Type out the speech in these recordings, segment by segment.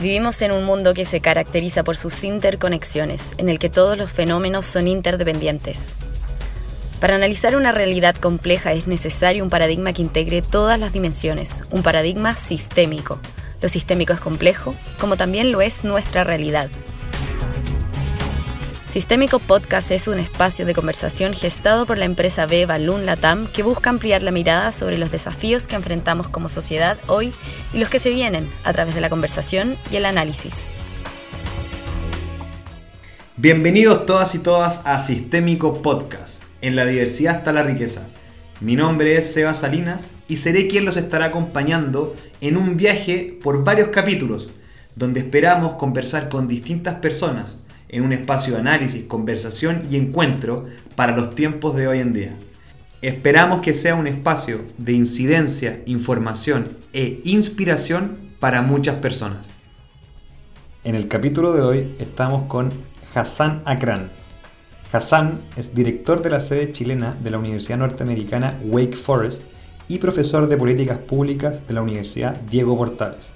Vivimos en un mundo que se caracteriza por sus interconexiones, en el que todos los fenómenos son interdependientes. Para analizar una realidad compleja es necesario un paradigma que integre todas las dimensiones, un paradigma sistémico. Lo sistémico es complejo, como también lo es nuestra realidad. Sistémico Podcast es un espacio de conversación gestado por la empresa B Balloon Latam que busca ampliar la mirada sobre los desafíos que enfrentamos como sociedad hoy y los que se vienen a través de la conversación y el análisis. Bienvenidos todas y todas a Sistémico Podcast. En la diversidad está la riqueza. Mi nombre es Seba Salinas y seré quien los estará acompañando en un viaje por varios capítulos, donde esperamos conversar con distintas personas en un espacio de análisis, conversación y encuentro para los tiempos de hoy en día. Esperamos que sea un espacio de incidencia, información e inspiración para muchas personas. En el capítulo de hoy estamos con Hassan Akran. Hassan es director de la sede chilena de la Universidad Norteamericana Wake Forest y profesor de políticas públicas de la Universidad Diego Portales.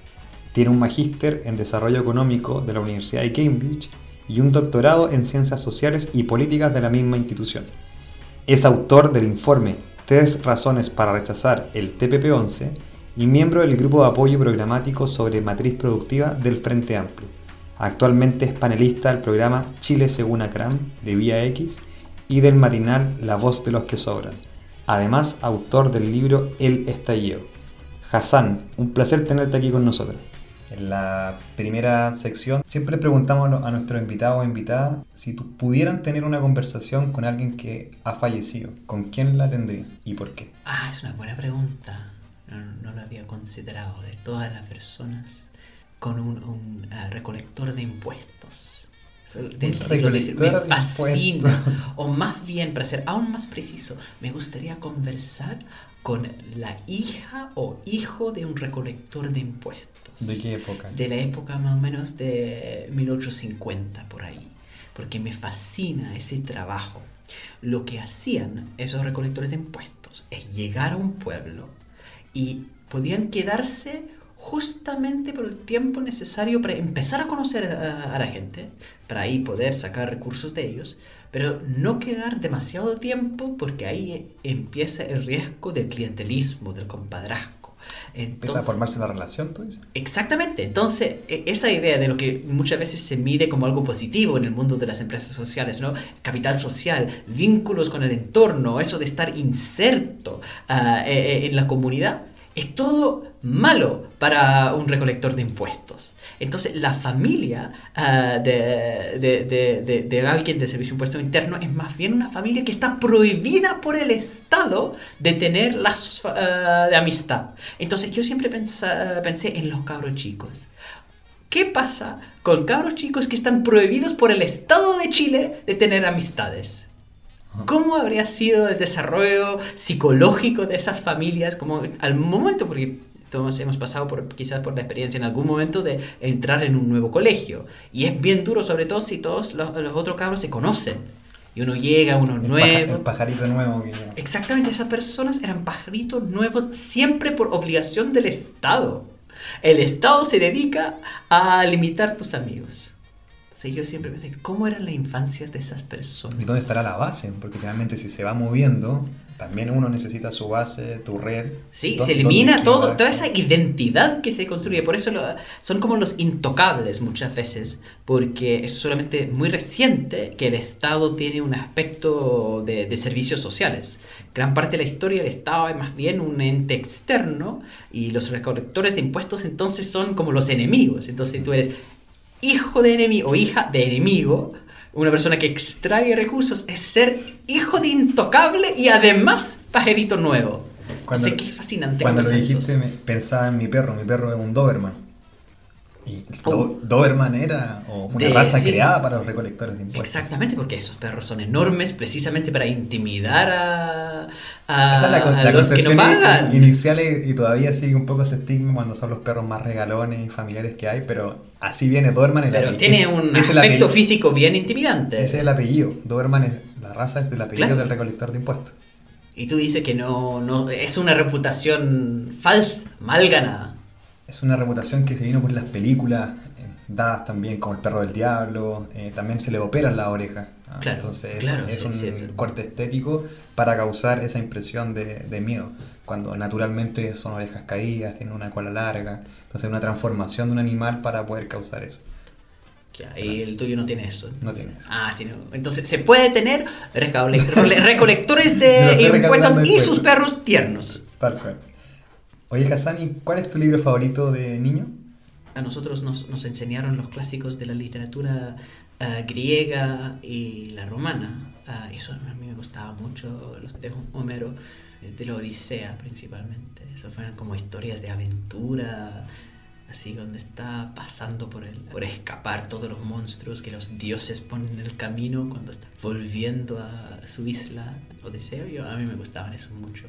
Tiene un magíster en desarrollo económico de la Universidad de Cambridge y un doctorado en Ciencias Sociales y Políticas de la misma institución. Es autor del informe Tres razones para rechazar el TPP-11 y miembro del grupo de apoyo programático sobre matriz productiva del Frente Amplio. Actualmente es panelista del programa Chile según ACRAM de Vía X y del matinal La voz de los que sobran. Además, autor del libro El estallido. Hassan, un placer tenerte aquí con nosotros. En la primera sección siempre preguntamos a nuestros invitados o invitadas si pudieran tener una conversación con alguien que ha fallecido, ¿con quién la tendrían y por qué? Ah, es una buena pregunta. No, lo había considerado de todas las personas con un, ah, recolector de impuestos. me fascina. O más bien, para ser aún más preciso, me gustaría conversar con la hija o hijo de un recolector de impuestos. ¿De qué época? De la época más o menos de 1850, por ahí. Porque me fascina ese trabajo. Lo que hacían esos recolectores de impuestos es llegar a un pueblo y podían quedarse justamente por el tiempo necesario para empezar a conocer a, la gente, para ahí poder sacar recursos de ellos, pero no quedar demasiado tiempo porque ahí empieza el riesgo del clientelismo, del compadrazgo. Empieza a formarse la relación, tú dices. Exactamente. Entonces, e, esa idea de lo que muchas veces se mide como algo positivo en el mundo de las empresas sociales, ¿no? Capital social, vínculos con el entorno, eso de estar inserto e, en la comunidad, es todo malo para un recolector de impuestos. Entonces, la familia ah, de, alguien de servicio de impuesto interno es más bien una familia que está prohibida por el Estado de tener lazos ah, de amistad. Entonces, yo siempre pensé en los cabros chicos. ¿Qué pasa con cabros chicos que están prohibidos por el Estado de Chile de tener amistades? ¿Cómo habría sido el desarrollo psicológico de esas familias como al momento, porque todos hemos pasado por, quizás por la experiencia en algún momento de entrar en un nuevo colegio. Y es bien duro, sobre todo si todos los, otros cabros se conocen. Y uno llega, uno nuevo. el pajarito nuevo. Exactamente, esas personas eran pajaritos nuevos siempre por obligación del Estado. El Estado se dedica a limitar tus amigos yo siempre pensé, ¿cómo eran las infancias de esas personas? ¿Y dónde estará la base? Porque finalmente si se va moviendo, también uno necesita su base, tu red. Sí, se elimina todo, toda esa identidad que se construye. Por eso son como los intocables muchas veces, porque es solamente muy reciente que el Estado tiene un aspecto de, de servicios sociales. Gran parte de la historia del Estado es más bien un ente externo y los recolectores de impuestos entonces son como los enemigos. Entonces tú eres hijo de enemigo o hija de enemigo, una persona que extrae recursos, es ser hijo de intocable y además pajerito nuevo. Cuando, Así que es fascinante. Cuando lo dijiste, pensaba en mi perro. Mi perro es un Doberman. Y oh. Doberman era una raza creada para los recolectores de impuestos. Exactamente, porque esos perros son enormes precisamente para intimidar a, a, los que no pagan. Inicial y, todavía sigue un poco ese estigma cuando son los perros más regalones y familiares que hay, pero así viene Doberman. pero tiene un aspecto físico bien intimidante. Ese es el apellido. Doberman es la raza es el apellido del recolector de impuestos. Y tú dices que no, no es una reputación falsa, mal ganada es una reputación que se vino por las películas dadas también como el perro del diablo, eh, también se le operan las orejas. ¿ah? Claro, Entonces claro, es sí, un sí, sí. corte estético para causar esa impresión de, de miedo, cuando naturalmente son orejas caídas, tienen una cola larga, entonces una transformación de un animal para poder causar eso. Ya, y el tuyo no tiene eso. No tiene eso. Ah, tiene. Entonces se puede tener recolectores de impuestos y sus perros tiernos. Tal cual. Oye, Hassani, ¿cuál es tu libro favorito de niño? A nosotros nos, nos enseñaron los clásicos de la literatura ah, griega y la romana. Ah, eso a mí me gustaba mucho, los de Homero, eh, de la Odisea principalmente. Eso fueron como historias de aventura, así donde está pasando por, el, por escapar todos los monstruos que los dioses ponen en el camino cuando está volviendo a su isla Odiseo. Yo, a mí me gustaban eso mucho.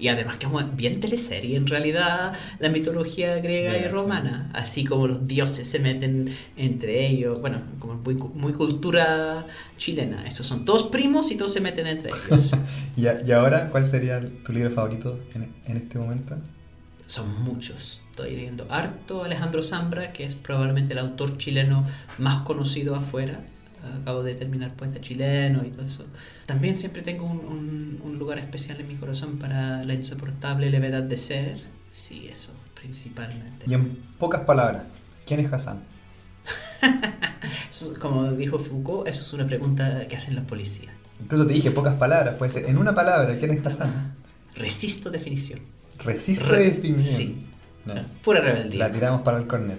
Y además que es bien teleserie en realidad la mitología griega y Ya, romana, así como los dioses se meten entre ellos, bueno, como muy, muy cultura chilena, esos son todos primos y todos se meten entre ellos. Y, a- y ahora, ¿cuál sería tu libro favorito en, en este momento? son muchos, estoy leyendo harto Alejandro Zambra, que es probablemente el autor chileno más conocido afuera, acabo de terminar poeta chileno y todo eso. También siempre tengo un, un- un lugar especial en mi corazón para la insoportable levedad de ser, sí, eso, principalmente. Y en pocas palabras, ¿quién es Hassan? Como dijo Foucault, eso es una pregunta que hacen la policía. Incluso te dije pocas palabras, puede ser en una palabra, ¿quién es Hassan? Resisto definición. Resiste Re- definición. sí. No, Pura rebeldía. La tiramos para el córner.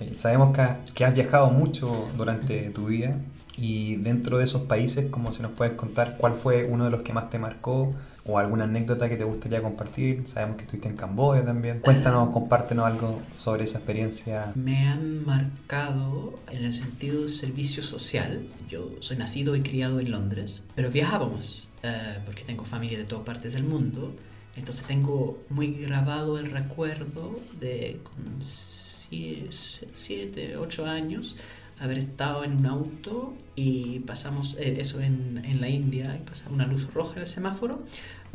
Oye, Sabemos que, que has viajado mucho durante tu vida y dentro de esos países, como si nos puedes contar cuál fue uno de los que más te marcó o alguna anécdota que te gustaría compartir. Sabemos que estuviste en Camboya también. Cuéntanos, compártenos algo sobre esa experiencia. Me han marcado en el sentido de servicio social. Yo soy nacido y criado en Londres, pero viajábamos eh, porque tengo familia de todas partes del mundo. Entonces tengo muy grabado el recuerdo de con 7, 8 años haber estado en un auto y pasamos eh, eso en, en la India y pasaba una luz roja en el semáforo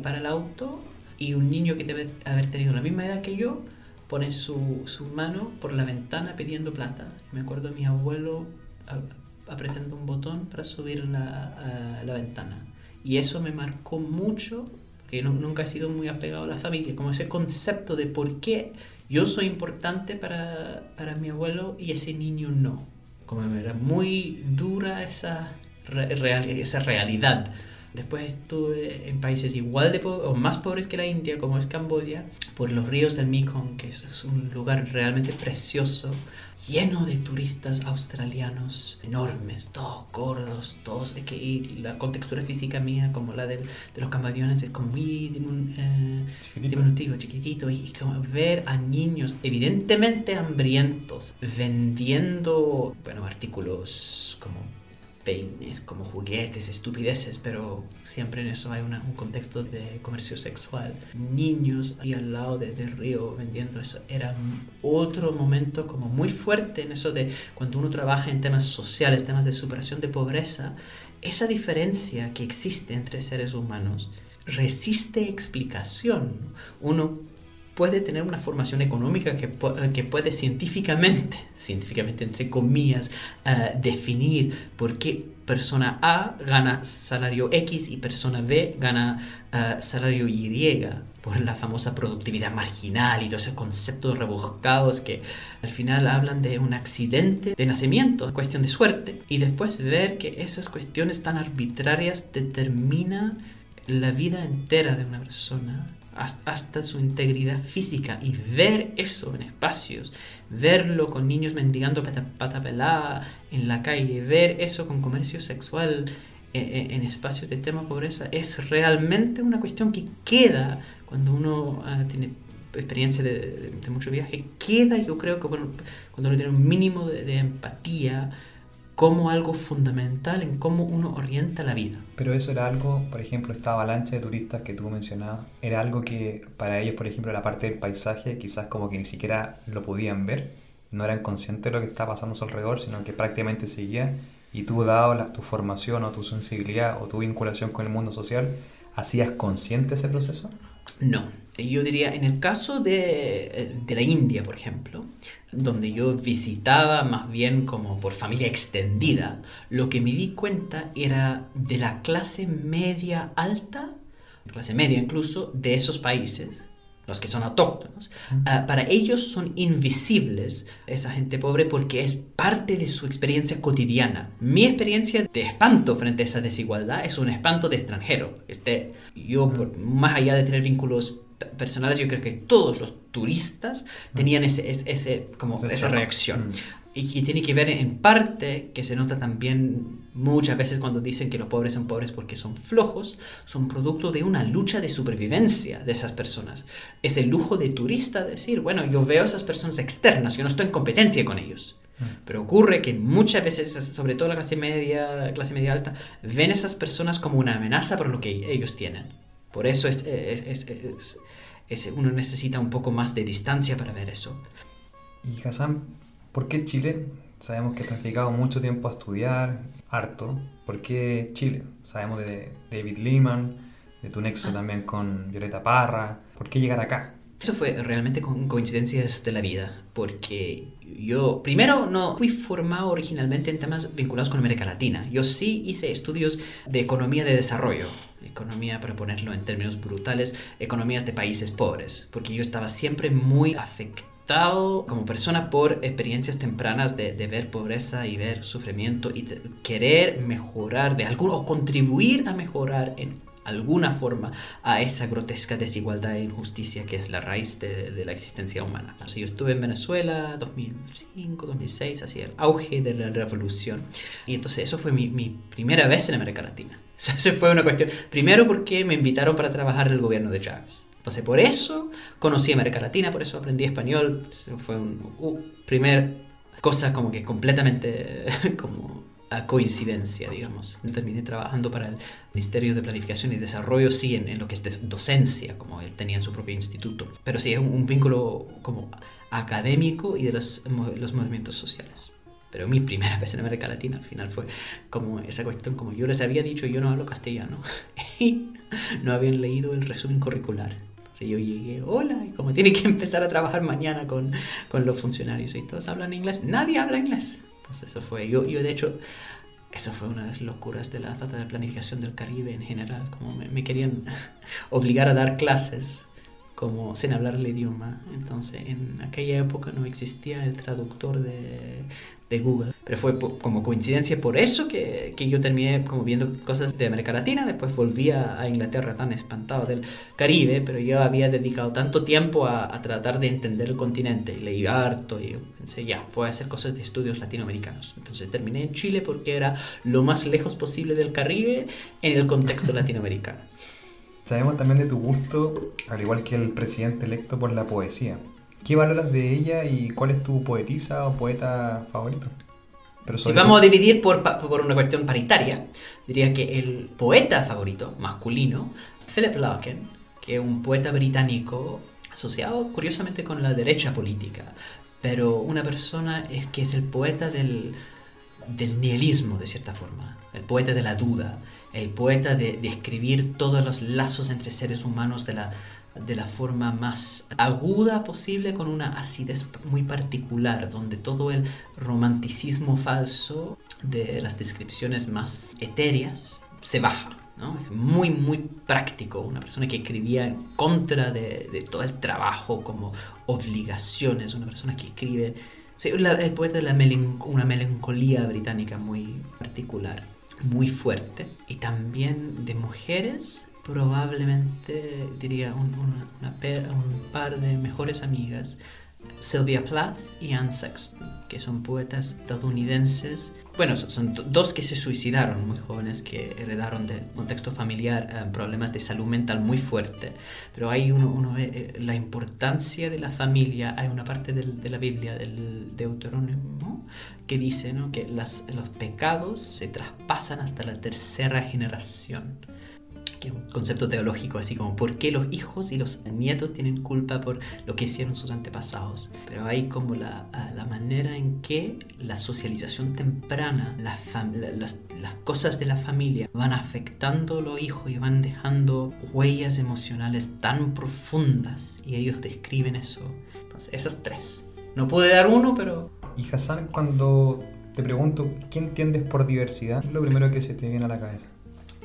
para el auto y un niño que debe haber tenido la misma edad que yo pone su, su mano por la ventana pidiendo plata. Me acuerdo de mi abuelo apretando un botón para subir la, a la ventana. Y eso me marcó mucho, nunca he sido muy apegado a la familia, como ese concepto de por qué yo soy importante para, para mi abuelo y ese niño no. Como era muy dura esa, re- real- esa realidad. Después estuve en países igual de o más pobres que la India, como es Camboya, por los ríos del Mekong, que es, un lugar realmente precioso, lleno de turistas australianos enormes, todos gordos, todos, que, y la contextura física mía, como la del- de los cambodianos, es como muy dimun- eh, Chiquitito. diminutivo, chiquitito, y, y como ver a niños evidentemente hambrientos vendiendo, bueno, artículos como peines, como juguetes, estupideces, pero siempre en eso hay una- un contexto de comercio sexual. Niños ahí al lado de- del río vendiendo eso. Era otro momento como muy fuerte en eso de cuando uno trabaja en temas sociales, temas de superación de pobreza, esa diferencia que existe entre seres humanos resiste explicación. Uno puede tener una formación económica que, pu- que puede científicamente, científicamente entre comillas, eh, definir por qué persona A gana salario X y persona B gana eh, salario Y, por la famosa productividad marginal y todos esos conceptos rebuscados que al final hablan de un accidente de nacimiento, cuestión de suerte, y después ver que esas cuestiones tan arbitrarias determinan la vida entera de una persona hasta su integridad física y ver eso en espacios, verlo con niños mendigando pata, pata pelada en la calle, ver eso con comercio sexual eh, eh, en espacios de extrema pobreza, es realmente una cuestión que queda cuando uno ah, tiene experiencia de, mucho viaje, queda yo creo que cuando uno tiene un mínimo de empatía como algo fundamental en cómo uno orienta la vida. Pero eso era algo, por ejemplo, esta avalancha de turistas que tú mencionabas, era algo que para ellos, por ejemplo, la parte del paisaje, quizás como que ni siquiera lo podían ver, no eran conscientes de lo que estaba pasando a su alrededor, sino que prácticamente seguían. Y tú, dado la- tu formación o tu sensibilidad o tu vinculación con el mundo social, ¿hacías consciente ese proceso? No, yo diría, en el caso de, de, la India, por ejemplo, donde yo visitaba más bien como por familia extendida, lo que me di cuenta era de la clase media alta, clase media incluso, de esos países, los que son autóctonos, uh, para ellos son invisibles esa gente pobre porque es parte de su experiencia cotidiana. Mi experiencia de espanto frente a esa desigualdad es un espanto de extranjero. Este, yo, por, más allá de tener vínculos personales, yo creo que todos los turistas tenían ese, ese, ese como esa reacción. Y que tiene que ver en parte, que se nota también muchas veces cuando dicen que los pobres son pobres porque son flojos, son producto de una lucha de supervivencia de esas personas. Es el lujo de turista decir, bueno, yo veo a esas personas externas, yo no estoy en competencia con ellos. Pero ocurre que muchas veces, sobre todo la clase media, clase media alta, ven a esas personas como una amenaza por lo que ellos tienen. Por eso es, es, es, uno necesita un poco más de distancia para ver eso. Y Hassan, ¿por qué Chile? Sabemos que te has dedicado mucho tiempo a estudiar, harto. ¿Por qué Chile? Sabemos de David Lehman, de tu nexo ah. también con Violeta Parra. ¿Por qué llegar acá? Eso fue realmente con coincidencias de la vida, porque yo primero no fui formado originalmente en temas vinculados con América Latina. Yo sí hice estudios de economía de desarrollo, economía para ponerlo en términos brutales, economías de países pobres, porque yo estaba siempre muy afectado como persona por experiencias tempranas de, de ver pobreza y ver sufrimiento y querer mejorar de algo o contribuir a mejorar en alguna forma a esa grotesca desigualdad e injusticia que es la raíz de, de la existencia humana. O yo estuve en Venezuela 2005, 2006, así el auge de la revolución. Y entonces eso fue mi, mi primera vez en América Latina. Esa fue una cuestión. Primero porque me invitaron para trabajar en el gobierno de Chávez. Entonces por eso conocí América Latina, por eso aprendí español. Fue un uh, primer cosa como que completamente como a coincidencia, digamos. Terminé trabajando para el Ministerio de Planificación y Desarrollo, sí, en, lo que es docencia, como él tenía en su propio instituto. Pero sí, es un, vínculo como académico y de los, los movimientos sociales. Pero mi primera vez en América Latina al final fue como esa cuestión, como yo les había dicho, yo no hablo castellano. y no habían leído el resumen curricular. Entonces yo llegué, hola, y como tiene que empezar a trabajar mañana con, con los funcionarios y todos hablan inglés, nadie habla inglés. Entonces eso fue, yo, yo de hecho, eso fue una de las locuras de la falta de planificación del Caribe en general, como me, querían obligar a dar clases como sin hablar el idioma. Entonces, en aquella época no existía el traductor de, de Google. Pero fue como coincidencia por eso que, que, yo terminé como viendo cosas de América Latina, después volví a, Inglaterra tan espantado del Caribe, pero yo había dedicado tanto tiempo a, a, tratar de entender el continente y leí harto y pensé, ya, voy a hacer cosas de estudios latinoamericanos. Entonces terminé en Chile porque era lo más lejos posible del Caribe en el contexto latinoamericano. Sabemos también de tu gusto, al igual que el presidente electo, por la poesía. ¿Qué valoras de ella y cuál es tu poetisa o poeta favorito? si vamos a dividir por, por, una cuestión paritaria, diría que el poeta favorito, masculino, Philip Larkin, que es un poeta británico asociado curiosamente con la derecha política, pero una persona es que es el poeta del, del nihilismo, de cierta forma, el poeta de la duda, el poeta de, de escribir todos los lazos entre seres humanos de la, de la forma más aguda posible con una acidez muy particular, donde todo el romanticismo falso de las descripciones más etéreas se baja. ¿no? Es muy, muy práctico, una persona que escribía en contra de, de todo el trabajo como obligaciones, una persona que escribe... Sí, el poeta de la una melancolía británica muy particular, muy fuerte, y también de mujeres probablemente diría un, par de mejores amigas, Sylvia Plath y Anne Sexton, que son poetas estadounidenses. Bueno, son, dos que se suicidaron muy jóvenes, que heredaron de contexto familiar eh, problemas de salud mental muy fuerte. Pero hay uno, uno ve eh, la importancia de la familia. Hay una parte de la Biblia, del Deuterónimo, que dice ¿no? que los pecados se traspasan hasta la tercera generación. Que es un concepto teológico, así como por qué los hijos y los nietos tienen culpa por lo que hicieron sus antepasados. Pero hay como la, la manera en que la socialización temprana, las, las cosas de la familia van afectando a los hijos y van dejando huellas emocionales tan profundas y ellos describen eso. Entonces, esas tres. No pude dar uno, pero... Y Hassan, cuando te pregunto, ¿qué entiendes por diversidad? ¿Qué es lo primero que se te viene a la cabeza?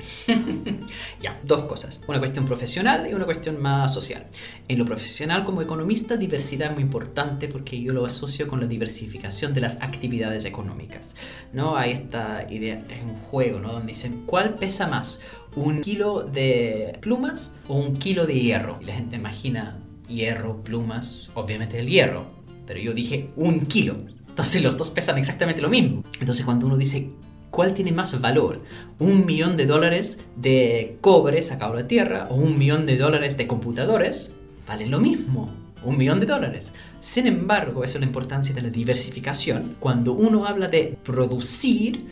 ya, dos cosas. Una cuestión profesional y una cuestión más social. En lo profesional, como economista, diversidad es muy importante porque yo lo asocio con la diversificación de las actividades económicas. ¿no? Hay esta idea, es un juego, ¿no? Donde dicen, ¿cuál pesa más? ¿Un kilo de plumas o un kilo de hierro? Y la gente imagina hierro, plumas, obviamente el hierro. Pero yo dije un kilo. Entonces los dos pesan exactamente lo mismo. Entonces cuando uno dice ¿cuál tiene más valor? ¿Un millón de dólares de cobre sacado de tierra o un millón de dólares de computadores? Valen lo mismo. Un millón de dólares. Sin embargo, esa es la importancia de la diversificación. Cuando uno habla de producir,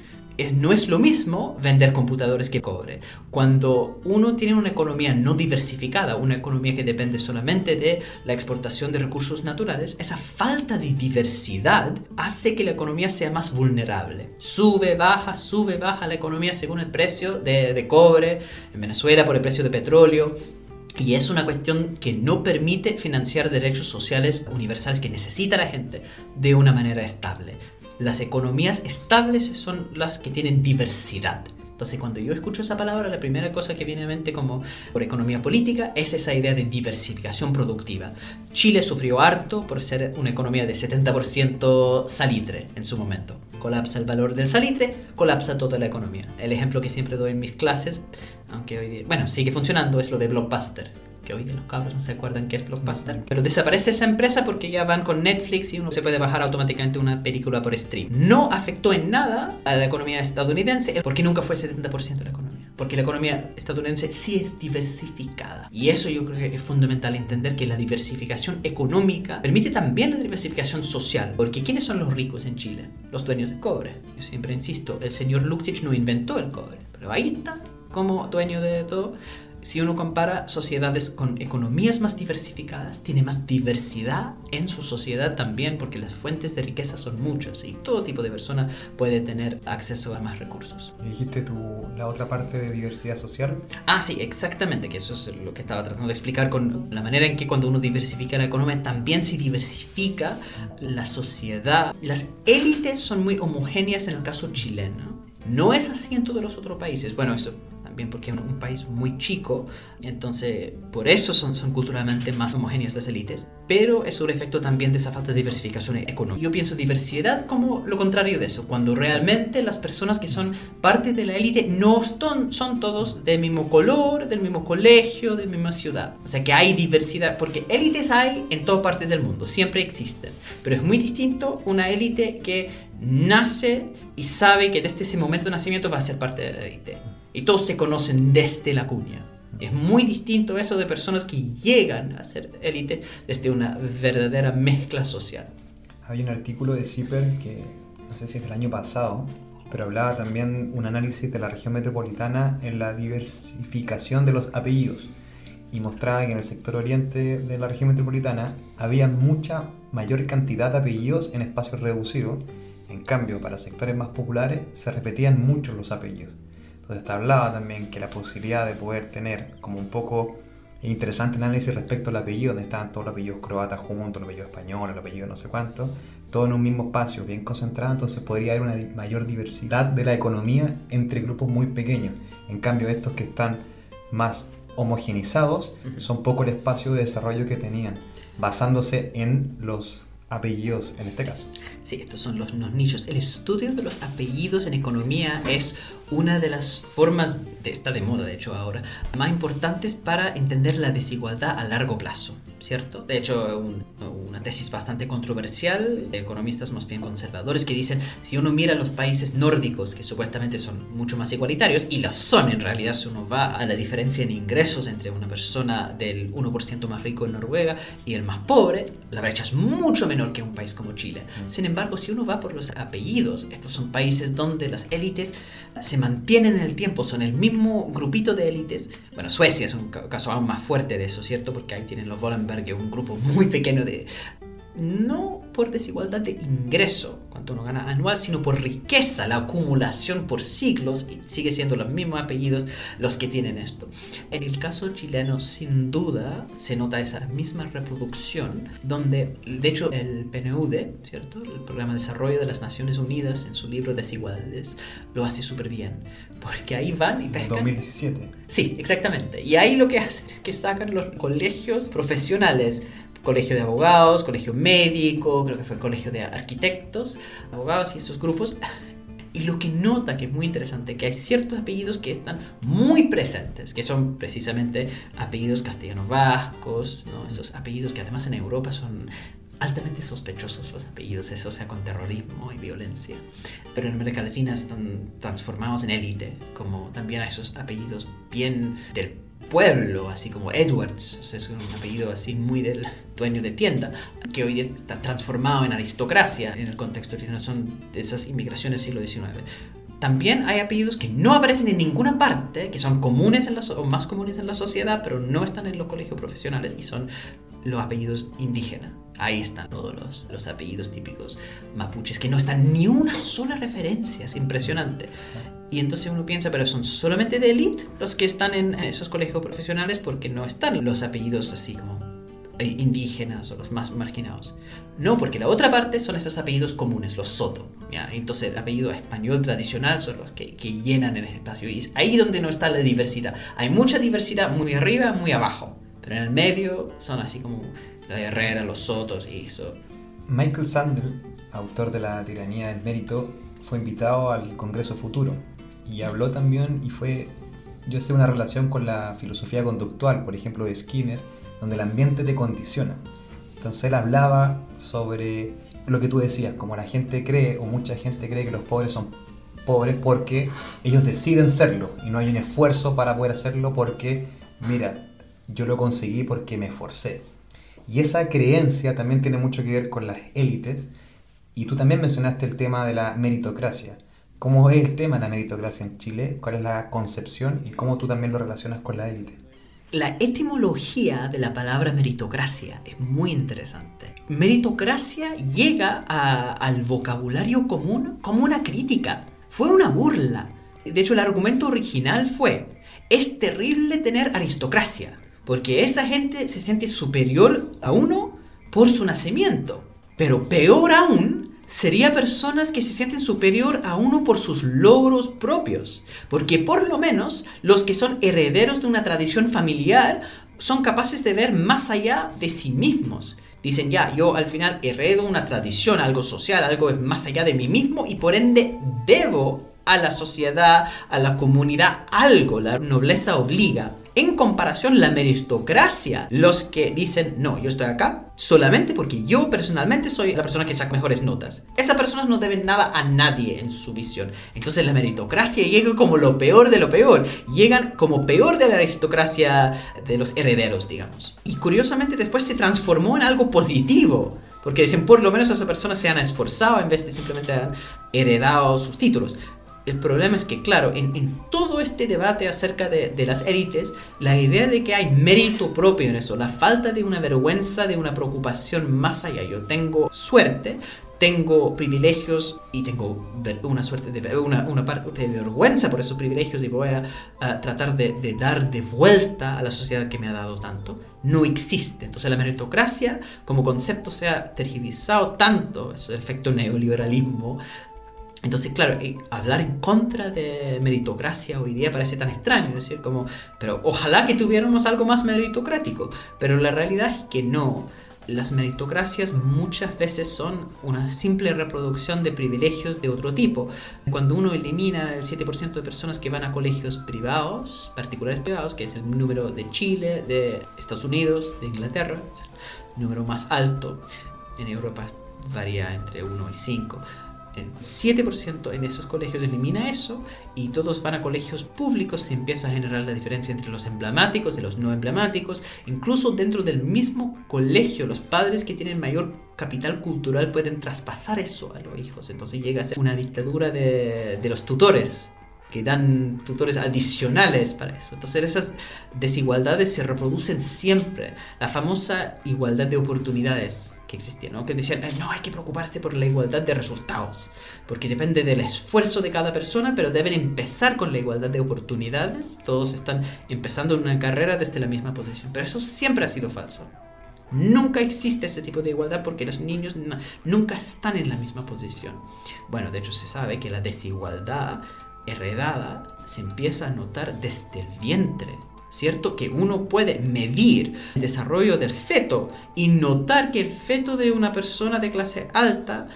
no es lo mismo vender computadores que cobre. Cuando uno tiene una economía no diversificada, una economía que depende solamente de la exportación de recursos naturales, esa falta de diversidad hace que la economía sea más vulnerable. Sube, baja, sube, baja la economía según el precio de, de cobre, en Venezuela por el precio de petróleo, y es una cuestión que no permite financiar derechos sociales universales que necesita la gente de una manera estable. Las economías estables son las que tienen diversidad. Entonces, cuando yo escucho esa palabra, la primera cosa que viene a mente como por economía política es esa idea de diversificación productiva. Chile sufrió harto por ser una economía de 70% salitre en su momento. Colapsa el valor del salitre, colapsa toda la economía. El ejemplo que siempre doy en mis clases, aunque hoy día, bueno, sigue funcionando, es lo de Blockbuster que hoy de los cabros no se acuerdan qué es Blockbuster. Pero desaparece esa empresa porque ya van con Netflix y uno se puede bajar automáticamente una película por stream. No afectó en nada a la economía estadounidense porque nunca fue 70% de la economía. Porque la economía estadounidense sí es diversificada. Y eso yo creo que es fundamental entender que la diversificación económica permite también la diversificación social. Porque ¿quiénes son los ricos en Chile? Los dueños de cobre. Yo siempre insisto, el señor Luxich no inventó el cobre. Pero ahí está como dueño de todo si uno compara sociedades con economías más diversificadas, tiene más diversidad en su sociedad también, porque las fuentes de riqueza son muchas y todo tipo de persona puede tener acceso a más recursos. ¿Y dijiste tú la otra parte de diversidad social? Ah, sí, exactamente, que eso es lo que estaba tratando de explicar con la manera en que cuando uno diversifica la economía, también se diversifica la sociedad. Las élites son muy homogéneas en el caso chileno. No es así en todos los otros países. Bueno, eso porque es un país muy chico, entonces por eso son, son culturalmente más homogéneas las élites, pero es un efecto también de esa falta de diversificación económica. Yo pienso diversidad como lo contrario de eso, cuando realmente las personas que son parte de la élite no son, son todos del mismo color, del mismo colegio, de la misma ciudad. O sea que hay diversidad, porque élites hay en todas partes del mundo, siempre existen, pero es muy distinto una élite que nace y sabe que desde ese momento de nacimiento va a ser parte de la élite y todos se conocen desde la cuña. Es muy distinto eso de personas que llegan a ser élite desde una verdadera mezcla social. Había un artículo de Zipper que no sé si es del año pasado, pero hablaba también un análisis de la región metropolitana en la diversificación de los apellidos y mostraba que en el sector oriente de la región metropolitana había mucha mayor cantidad de apellidos en espacios reducidos. En cambio, para sectores más populares se repetían mucho los apellidos. Entonces te hablaba también que la posibilidad de poder tener como un poco interesante análisis respecto al apellido, donde estaban todos los apellidos croatas juntos, el apellido español, el apellido no sé cuánto, todo en un mismo espacio, bien concentrado, entonces podría haber una mayor diversidad de la economía entre grupos muy pequeños. En cambio, estos que están más homogenizados son poco el espacio de desarrollo que tenían, basándose en los apellidos en este caso. Sí, estos son los, los, nichos. El estudio de los apellidos en economía es una de las formas, de, está de moda de hecho ahora, más importantes para entender la desigualdad a largo plazo, ¿cierto? De hecho, una tesis bastante controversial de economistas más bien conservadores que dicen, si uno mira los países nórdicos, que supuestamente son mucho más igualitarios, y las son en realidad, si uno va a la diferencia en ingresos entre una persona del 1% más rico en Noruega y el más pobre, la brecha es mucho menor menor que un país como Chile. Sin embargo, si uno va por los apellidos, estos son países donde las élites se mantienen en el tiempo, son el mismo grupito de élites. Bueno, Suecia es un caso aún más fuerte de eso, ¿cierto? Porque ahí tienen los Wallenberg, un grupo muy pequeño de no por desigualdad de ingreso, cuánto uno gana anual, sino por riqueza, la acumulación por siglos, y sigue siendo los mismos apellidos los que tienen esto. En el caso chileno, sin duda, se nota esa misma reproducción, donde, de hecho, el PNUD, ¿cierto? El Programa de Desarrollo de las Naciones Unidas, en su libro Desigualdades, lo hace súper bien, porque ahí van y pescan... 2017. Sí, exactamente. Y ahí lo que hacen es que sacan los colegios profesionales colegio de abogados, colegio médico, creo que fue colegio de arquitectos, abogados y esos grupos. Y lo que nota que es muy interesante, que hay ciertos apellidos que están muy presentes, que son precisamente apellidos castellanos vascos, ¿no? esos apellidos que además en Europa son altamente sospechosos los apellidos, eso sea con terrorismo y violencia. Pero en América Latina están transformados en élite, como también hay esos apellidos bien del pueblo, así como Edwards, es un apellido así muy del dueño de tienda, que hoy día está transformado en aristocracia en el contexto chileno, son esas inmigraciones del siglo XIX. También hay apellidos que no aparecen en ninguna parte, que son comunes en la, o más comunes en la sociedad, pero no están en los colegios profesionales y son los apellidos indígenas. Ahí están todos los, los, apellidos típicos mapuches, que no están ni una sola referencia, es impresionante. Y entonces uno piensa, pero son solamente de élite los que están en esos colegios profesionales porque no están los apellidos así como eh, indígenas o los más marginados. No, porque la otra parte son esos apellidos comunes, los Soto. ¿ya? Entonces el apellido español tradicional son los que, que llenan el espacio. Y es ahí donde no está la diversidad. Hay mucha diversidad muy arriba, muy abajo. Pero en el medio son así como la Herrera, los Sotos y eso. Michael Sandel, autor de La tiranía del mérito, fue invitado al Congreso Futuro y habló también y fue, yo sé, una relación con la filosofía conductual, por ejemplo, de Skinner, donde el ambiente te condiciona. Entonces él hablaba sobre lo que tú decías, como la gente cree o mucha gente cree que los pobres son pobres porque ellos deciden serlo y no hay un esfuerzo para poder hacerlo porque, mira, yo lo conseguí porque me esforcé. Y esa creencia también tiene mucho que ver con las élites. Y tú también mencionaste el tema de la meritocracia. ¿Cómo es el tema de la meritocracia en Chile? ¿Cuál es la concepción y cómo tú también lo relacionas con la élite? La etimología de la palabra meritocracia es muy interesante. Meritocracia llega al vocabulario común como una crítica. Fue una burla. De hecho, el argumento original fue, es terrible tener aristocracia porque esa gente se siente superior a uno por su nacimiento. Pero peor aún, sería personas que se sienten superior a uno por sus logros propios. Porque por lo menos los que son herederos de una tradición familiar son capaces de ver más allá de sí mismos. Dicen, ya, yo al final heredo una tradición, algo social, algo es más allá de mí mismo y por ende debo a la sociedad, a la comunidad, algo. La nobleza obliga. En comparación, la meritocracia, los que dicen, no, yo estoy acá solamente porque yo personalmente soy la persona que saca mejores notas. Esas personas no deben nada a nadie en su visión. Entonces la meritocracia llega como lo peor de lo peor. Llegan como peor de la aristocracia de los herederos, digamos. Y curiosamente después se transformó en algo positivo. Porque dicen, por lo menos esas personas se han esforzado en vez de simplemente han heredado sus títulos. El problema es que, claro, en, todo este debate acerca de, las élites, la idea de que hay mérito propio en eso, la falta de una vergüenza, de una preocupación más allá. Yo tengo suerte, tengo privilegios y tengo una suerte de una, una parte de vergüenza por esos privilegios y voy a, tratar de, de, dar de vuelta a la sociedad que me ha dado tanto, no existe. Entonces la meritocracia como concepto se ha tergiversado tanto, es el efecto neoliberalismo, entonces, claro, hablar en contra de meritocracia hoy día parece tan extraño, es decir, como, pero ojalá que tuviéramos algo más meritocrático, pero la realidad es que no. Las meritocracias muchas veces son una simple reproducción de privilegios de otro tipo. Cuando uno elimina el 7% de personas que van a colegios privados, particulares privados, que es el número de Chile, de Estados Unidos, de Inglaterra, el número más alto, en Europa varía entre 1 y 5 En 7% en esos colegios elimina eso y todos van a colegios públicos, se empieza a generar la diferencia entre los emblemáticos y los no emblemáticos. Incluso dentro del mismo colegio, los padres que tienen mayor capital cultural pueden traspasar eso a los hijos. Entonces llega a ser una dictadura de, de los tutores que dan tutores adicionales para eso. Entonces esas desigualdades se reproducen siempre. La famosa igualdad de oportunidades que existía, ¿no? Que decían, no, hay que preocuparse por la igualdad de resultados, porque depende del esfuerzo de cada persona, pero deben empezar con la igualdad de oportunidades. Todos están empezando una carrera desde la misma posición, pero eso siempre ha sido falso. Nunca existe ese tipo de igualdad porque los niños nunca están en la misma posición. Bueno, de hecho se sabe que la desigualdad heredada se empieza a notar desde el vientre. ¿Cierto? Que uno puede medir el desarrollo del feto y notar que el feto de una persona de clase alta,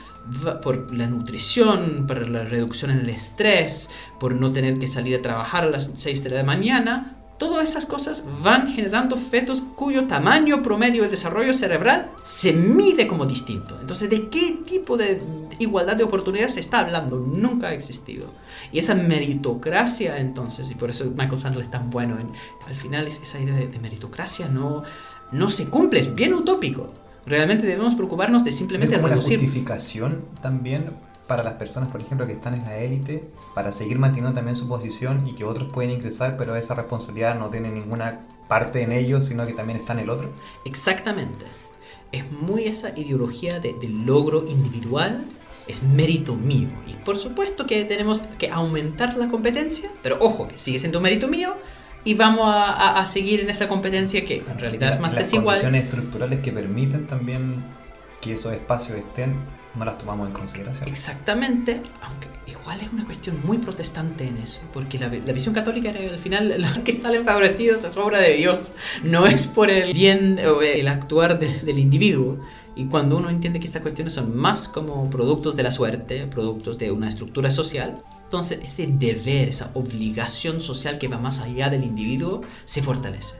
por la nutrición, por la reducción en el estrés, por no tener que salir a trabajar a las 6 de la mañana, Todas esas cosas van generando fetos cuyo tamaño promedio de desarrollo cerebral se mide como distinto. Entonces, ¿de qué tipo de igualdad de oportunidades se está hablando? Nunca ha existido. Y esa meritocracia, entonces, y por eso Michael Sandler es tan bueno, en, al final esa idea de, meritocracia no, no se cumple, es bien utópico. Realmente debemos preocuparnos de simplemente como reducir. La justificación también para las personas, por ejemplo, que están en la élite, para seguir manteniendo también su posición y que otros pueden ingresar, pero esa responsabilidad no tiene ninguna parte en ellos, sino que también está en el otro. Exactamente. Es muy esa ideología de, logro individual, es mérito mío. Y por supuesto que tenemos que aumentar la competencia, pero ojo, que sigue siendo mérito mío, y vamos a, seguir en esa competencia que en realidad es más desigual. Las condiciones estructurales que permiten también que esos espacios estén no las tomamos en consideración. Exactamente, aunque igual es una cuestión muy protestante en eso, porque la, visión católica al final los que salen favorecidos es obra de Dios, no es por el bien o el actuar del individuo. Y cuando uno entiende que estas cuestiones son más como productos de la suerte, productos de una estructura social, entonces ese deber, esa obligación social que va más allá del individuo, se fortalece.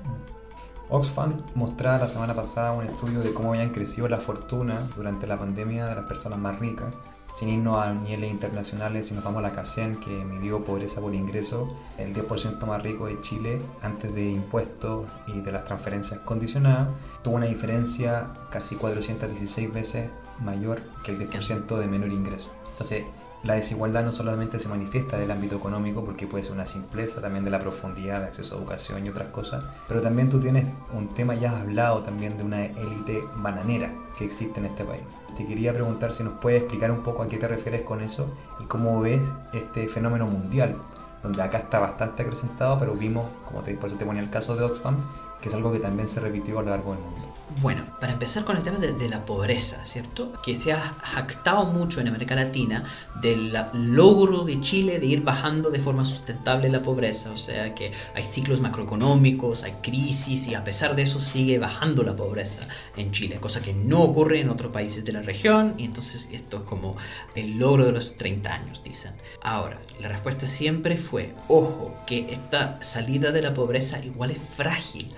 Oxfam mostraba la semana pasada un estudio de cómo habían crecido la fortuna durante la pandemia de las personas más ricas. Sin irnos a niveles internacionales, si nos vamos a la CACEN, que midió pobreza por ingreso, el 10% más rico de Chile, antes de impuestos y de las transferencias condicionadas, tuvo una diferencia casi 416 veces mayor que el 10% de menor ingreso. Entonces, la desigualdad no solamente se manifiesta del ámbito económico, porque puede ser una simpleza también de la profundidad de acceso a educación y otras cosas, pero también tú tienes un tema ya hablado también de una élite bananera que existe en este país. Te quería preguntar si nos puedes explicar un poco a qué te refieres con eso y cómo ves este fenómeno mundial, donde acá está bastante acrecentado, pero vimos, como por eso te ponía el caso de Oxfam, que es algo que también se repitió a lo largo del mundo. Bueno, para empezar con el tema de, la pobreza, ¿cierto? Que se ha jactado mucho en América Latina del logro de Chile de ir bajando de forma sustentable la pobreza, o sea que hay ciclos macroeconómicos, hay crisis y a pesar de eso sigue bajando la pobreza en Chile, cosa que no ocurre en otros países de la región y entonces esto es como el logro de los 30 años, dicen. Ahora, la respuesta siempre fue, ojo, que esta salida de la pobreza igual es frágil.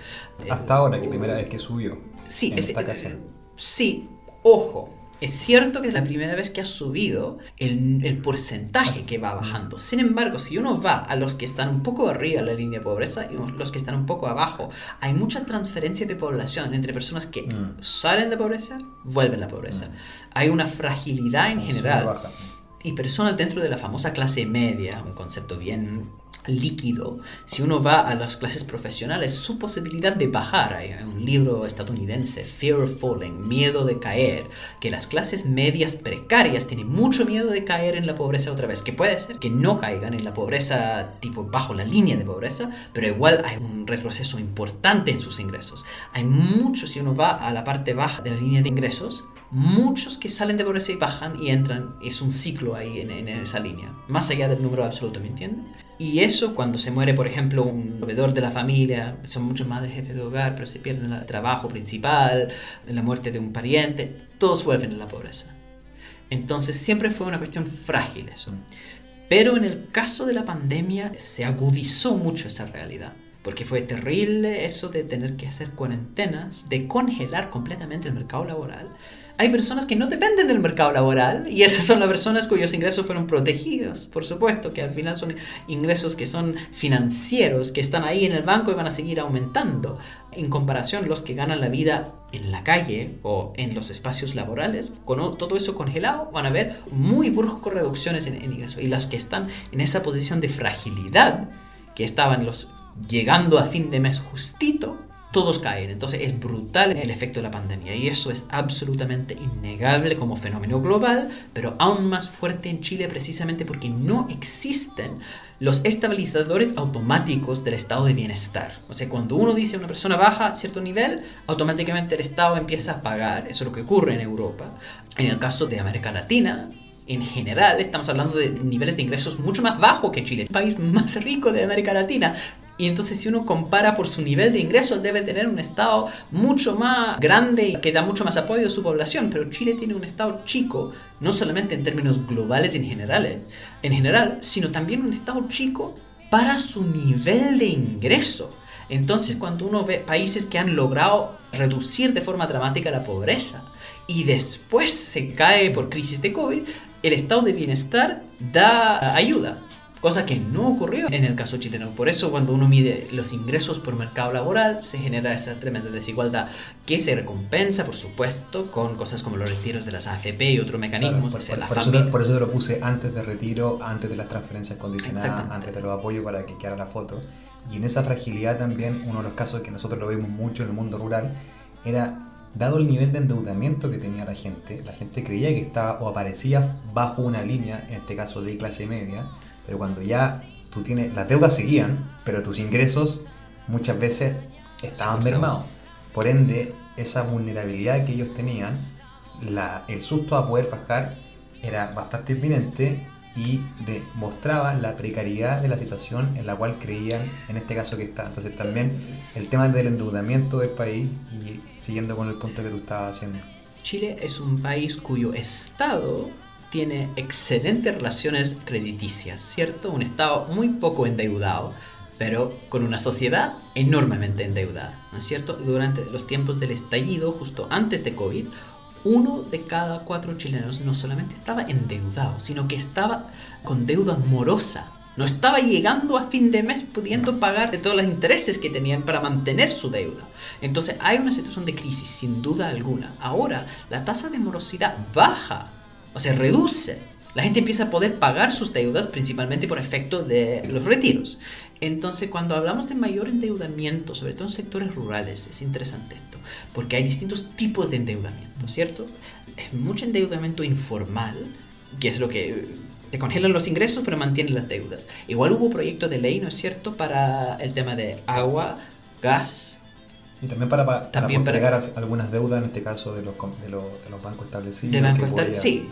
Hasta ahora, que primera vez que subió. Sí, es, sí, ojo. Es cierto que es la primera vez que ha subido el, porcentaje que va bajando. Sin embargo, si uno va a los que están un poco arriba de la línea de pobreza y los que están un poco abajo, hay mucha transferencia de población entre personas que mm. salen de pobreza, vuelven a la pobreza. Mm. Hay una fragilidad en general. Y personas dentro de la famosa clase media, un concepto bien líquido, si uno va a las clases profesionales, su posibilidad de bajar, hay un libro estadounidense, Fear of Falling, miedo de caer, que las clases medias precarias tienen mucho miedo de caer en la pobreza otra vez, que puede ser que no caigan en la pobreza tipo bajo la línea de pobreza, pero igual hay un retroceso importante en sus ingresos. Hay mucho, si uno va a la parte baja de la línea de ingresos, muchos que salen de pobreza y bajan y entran, es un ciclo ahí en, esa línea, más allá del número absoluto, ¿me entienden? Y eso cuando se muere, por ejemplo, un proveedor de la familia, son muchos más de jefe de hogar, pero se pierde el trabajo principal, la muerte de un pariente, todos vuelven a la pobreza. Entonces siempre fue una cuestión frágil eso. Pero en el caso de la pandemia se agudizó mucho esa realidad. porque fue terrible eso de tener que hacer cuarentenas, de congelar completamente el mercado laboral. Hay personas que no dependen del mercado laboral y esas son las personas cuyos ingresos fueron protegidos, por supuesto, que al final son ingresos que son financieros, que están ahí en el banco y van a seguir aumentando. En comparación, los que ganan la vida en la calle o en los espacios laborales, con todo eso congelado, van a ver muy bruscos reducciones en, en ingresos. Y los que están en esa posición de fragilidad, que estaban los llegando a fin de mes justito, todos caen. Entonces es brutal el efecto de la pandemia y eso es absolutamente innegable como fenómeno global, pero aún más fuerte en Chile precisamente porque no existen los estabilizadores automáticos del estado de bienestar. O sea, cuando uno dice a una persona baja a cierto nivel, automáticamente el Estado empieza a pagar. Eso es lo que ocurre en Europa. En el caso de América Latina, en general estamos hablando de niveles de ingresos mucho más bajos que Chile, el país más rico de América Latina. Y entonces si uno compara por su nivel de ingresos, debe tener un Estado mucho más grande que da mucho más apoyo a su población. Pero Chile tiene un Estado chico, no solamente en términos globales en generales, en general, sino también un Estado chico para su nivel de ingreso. Entonces, cuando uno ve países que han logrado reducir de forma dramática la pobreza y después se cae por crisis de COVID, el estado de bienestar da ayuda cosa que no ocurrió en el caso chileno. Por eso cuando uno mide los ingresos por mercado laboral, se genera esa tremenda desigualdad que se recompensa, por supuesto, con cosas como los retiros de las AFP y otros mecanismos. por, eso te, por, eso te, lo puse antes de retiro, antes de las transferencias condicionadas, antes de los apoyos para que quedara la foto. Y en esa fragilidad también, uno de los casos que nosotros lo vemos mucho en el mundo rural, era dado el nivel de endeudamiento que tenía la gente, la gente creía que estaba o aparecía bajo una línea, en este caso de clase media, pero cuando ya tú tienes, las deudas seguían, pero tus ingresos muchas veces estaban mermados. Por ende, esa vulnerabilidad que ellos tenían, la, el susto a poder bajar era bastante inminente y demostraba la precariedad de la situación en la cual creían en este caso que está. Entonces también el tema del endeudamiento del país y siguiendo con el punto que tú estabas haciendo. Chile es un país cuyo Estado tiene excelentes relaciones crediticias, ¿cierto? Un Estado muy poco endeudado, pero con una sociedad enormemente endeudada, ¿no es cierto? Durante los tiempos del estallido, justo antes de COVID, uno de cada cuatro chilenos no solamente estaba endeudado, sino que estaba con deuda morosa. No estaba llegando a fin de mes pudiendo pagar de todos los intereses que tenían para mantener su deuda. Entonces hay una situación de crisis, sin duda alguna. Ahora la tasa de morosidad baja o sea, reduce. La gente empieza a poder pagar sus deudas principalmente por efecto de los retiros. Entonces, cuando hablamos de mayor endeudamiento, sobre todo en sectores rurales, es interesante esto, porque hay distintos tipos de endeudamiento, ¿cierto? Es mucho endeudamiento informal, que es lo que se congelan los ingresos pero mantienen las deudas. Igual hubo proyectos de ley, ¿no es cierto?, para el tema de agua, gas, y también para, para, también para algunas deudas, en este caso de los, de los, de los bancos establecidos. De bancos sí.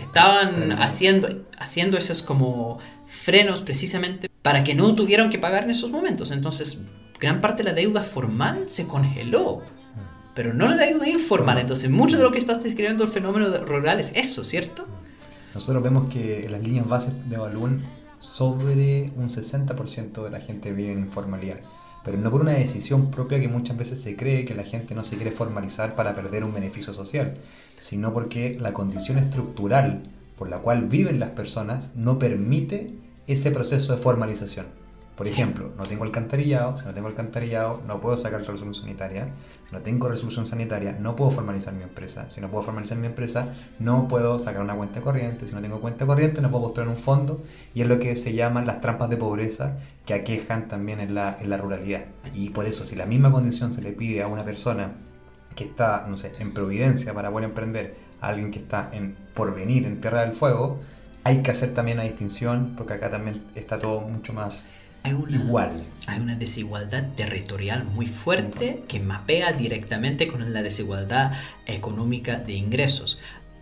estaban haciendo, haciendo esos como frenos precisamente para que no tuvieran que pagar en esos momentos. Entonces, gran parte de la deuda formal se congeló, mm. pero no la deuda informal. Entonces, mucho de lo que estás describiendo el fenómeno rural es eso, ¿cierto? Mm. Nosotros vemos que las líneas bases de Balún sobre un 60% de la gente vive en informalidad pero no por una decisión propia que muchas veces se cree que la gente no se quiere formalizar para perder un beneficio social, sino porque la condición estructural por la cual viven las personas no permite ese proceso de formalización. Por ejemplo, no tengo alcantarillado, si no tengo alcantarillado no puedo sacar resolución sanitaria, si no tengo resolución sanitaria no puedo formalizar mi empresa, si no puedo formalizar mi empresa no puedo sacar una cuenta corriente, si no tengo cuenta corriente no puedo postular un fondo. Y es lo que se llaman las trampas de pobreza que aquejan también en la, en la ruralidad. Y por eso, si la misma condición se le pide a una persona que está, no sé, en Providencia para poder emprender, a alguien que está en Porvenir, en Tierra del Fuego, hay que hacer también la distinción, porque acá también está todo mucho más hay una, igual. Hay una desigualdad territorial muy fuerte que mapea directamente con la desigualdad económica de ingresos.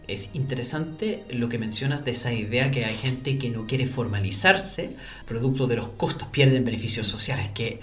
Es interesante lo que mencionas de esa idea que hay gente que no quiere formalizarse, producto de los costos, pierden beneficios sociales, que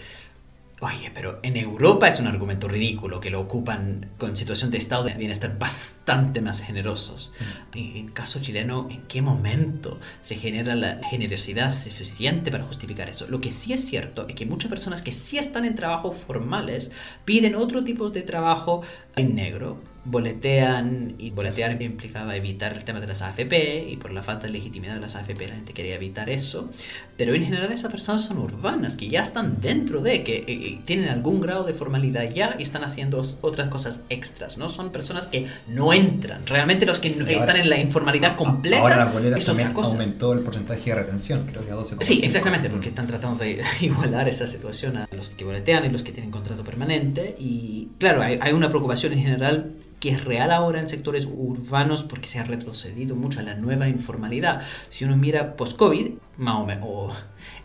Oye, pero en Europa es un argumento ridículo que lo ocupan con situación de estado de bienestar bastante más generosos. Mm. En caso chileno, ¿en qué momento se genera la generosidad suficiente para justificar eso? Lo que sí es cierto es que muchas personas que sí están en trabajos formales piden otro tipo de trabajo en negro boletean y boletear implicaba evitar el tema de las AFP y por la falta de legitimidad de las AFP la gente quería evitar eso. Pero en general esas personas son urbanas que ya están dentro de que eh, eh, tienen algún grado de formalidad ya y están haciendo otras cosas extras no son personas que no entran. Realmente los que están en la informalidad completa ahora la es también aumentó el porcentaje de retención creo que a 12% sí exactamente porque están tratando de igualar esa situación a los que boletean y los que tienen contrato permanente. Y claro hay, hay una preocupación en general que es real ahora en sectores urbanos porque se ha retrocedido mucho a la nueva informalidad. Si uno mira post-COVID, más o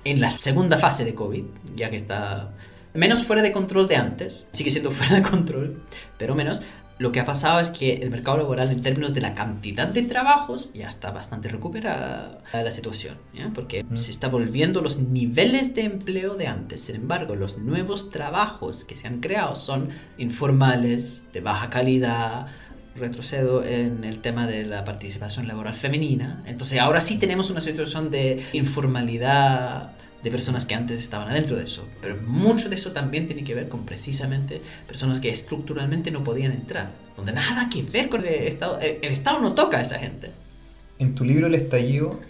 en la segunda fase de COVID, ya que está menos fuera de control de antes, sigue siendo fuera de control, pero menos, lo que ha pasado es que el mercado laboral en términos de la cantidad de trabajos ya está bastante recuperada la situación, porque se está volviendo los niveles de empleo de antes. Sin embargo, los nuevos trabajos que se han creado son informales, de baja calidad, retrocedo en el tema de la participación laboral femenina. Entonces ahora sí tenemos una situación de informalidad de personas que antes estaban adentro de eso. Pero mucho de eso también tiene que ver con precisamente personas que estructuralmente no podían entrar, donde nada que ver con el Estado. El, Estado no toca a esa gente. En tu libro El estallido,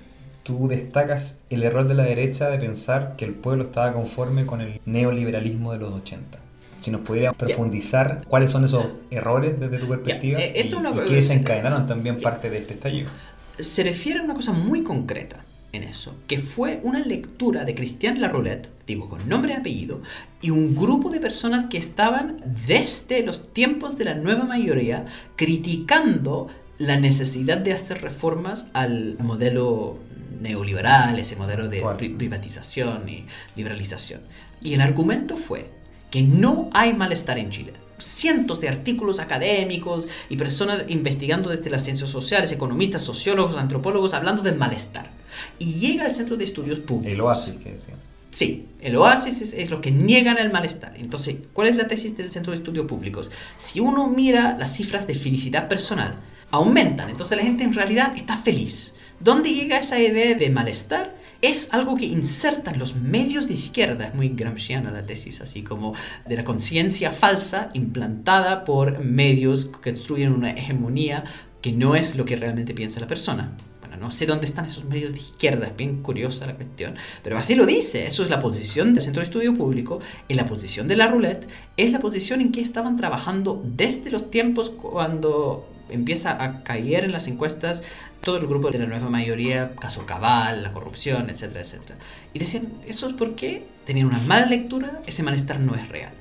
tú destacas el error de la derecha de pensar que el pueblo estaba conforme con el neoliberalismo de los 80. Si nos pudieras profundizar cuáles son esos errores desde tu perspectiva eh, y, que desencadenaron también parte de este estallido. Se refiere a una cosa muy concreta en eso, que fue una lectura de Christian Laroulette, digo con nombre y apellido, y un grupo de personas que estaban desde los tiempos de la nueva mayoría criticando la necesidad de hacer reformas al modelo neoliberal, ese modelo de privatización y liberalización. Y el argumento fue que no hay malestar en Chile cientos de artículos académicos y personas investigando desde las ciencias sociales, economistas, sociólogos, antropólogos, hablando del malestar. Y llega al Centro de Estudios Públicos. El oasis que decían. Sí, el oasis es, lo que niegan el malestar. Entonces, ¿cuál es la tesis del Centro de Estudios Públicos? Si uno mira las cifras de felicidad personal, aumentan. Entonces la gente en realidad está feliz. ¿Dónde llega esa idea de malestar? Es algo que insertan los medios de izquierda, es muy gramsciana la tesis, así como de la conciencia falsa implantada por medios que construyen una hegemonía que no es lo que realmente piensa la persona. No sé dónde están esos medios de izquierda, es bien curiosa la cuestión, pero así lo dice, eso es la posición del Centro de Estudio Público, y la posición de la roulette es la posición en que estaban trabajando desde los tiempos cuando empieza a caer en las encuestas todo el grupo de la nueva mayoría, caso cabal, la corrupción, etcétera, etcétera. Y decían, ¿eso es porque tenían una mala lectura, ese malestar no es real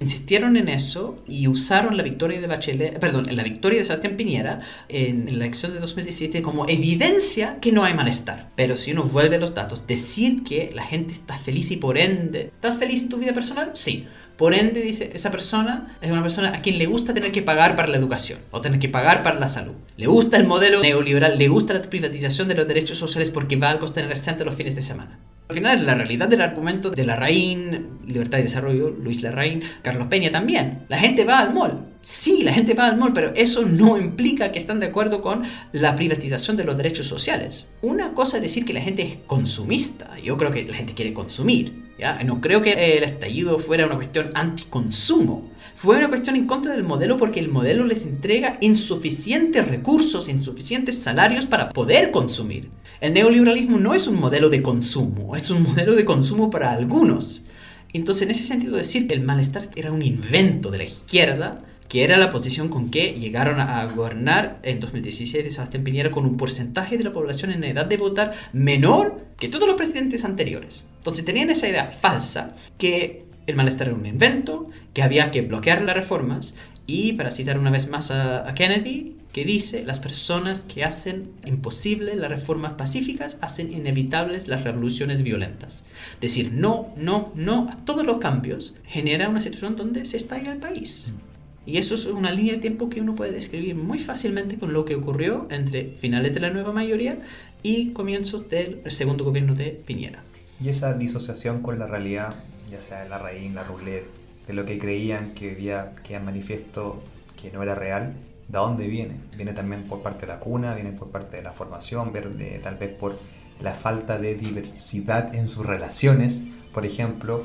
insistieron en eso y usaron la victoria de Bachelet, perdón, la victoria de Sebastián Piñera en la elección de 2017 como evidencia que no hay malestar. Pero si uno vuelve a los datos, decir que la gente está feliz y por ende, ¿estás feliz en tu vida personal? Sí. Por ende, dice, esa persona es una persona a quien le gusta tener que pagar para la educación o tener que pagar para la salud. Le gusta el modelo neoliberal, le gusta la privatización de los derechos sociales porque va a costener el centro los fines de semana. Al final es la realidad del argumento de Larraín, Libertad y Desarrollo, Luis Larraín, Carlos Peña también. La gente va al mall. Sí, la gente va al mall, pero eso no implica que están de acuerdo con la privatización de los derechos sociales. Una cosa es decir que la gente es consumista. Yo creo que la gente quiere consumir. ¿ya? No creo que el estallido fuera una cuestión anticonsumo. Fue una cuestión en contra del modelo porque el modelo les entrega insuficientes recursos, insuficientes salarios para poder consumir. El neoliberalismo no es un modelo de consumo, es un modelo de consumo para algunos. Entonces, en ese sentido, decir que el malestar era un invento de la izquierda, que era la posición con que llegaron a gobernar en 2017 Sebastián Piñera con un porcentaje de la población en edad de votar menor que todos los presidentes anteriores. Entonces tenían esa idea falsa que el malestar era un invento, que había que bloquear las reformas y, para citar una vez más a Kennedy, que dice, las personas que hacen imposible las reformas pacíficas hacen inevitables las revoluciones violentas. Decir no, no, no a todos los cambios genera una situación donde se estalla el país. Mm. Y eso es una línea de tiempo que uno puede describir muy fácilmente con lo que ocurrió entre finales de la nueva mayoría y comienzos del segundo gobierno de Piñera. Y esa disociación con la realidad ya sea la raíz, la roulette, de lo que creían que hoy día queda manifiesto que no era real, ¿de dónde viene? Viene también por parte de la cuna, viene por parte de la formación, de, tal vez por la falta de diversidad en sus relaciones, por ejemplo.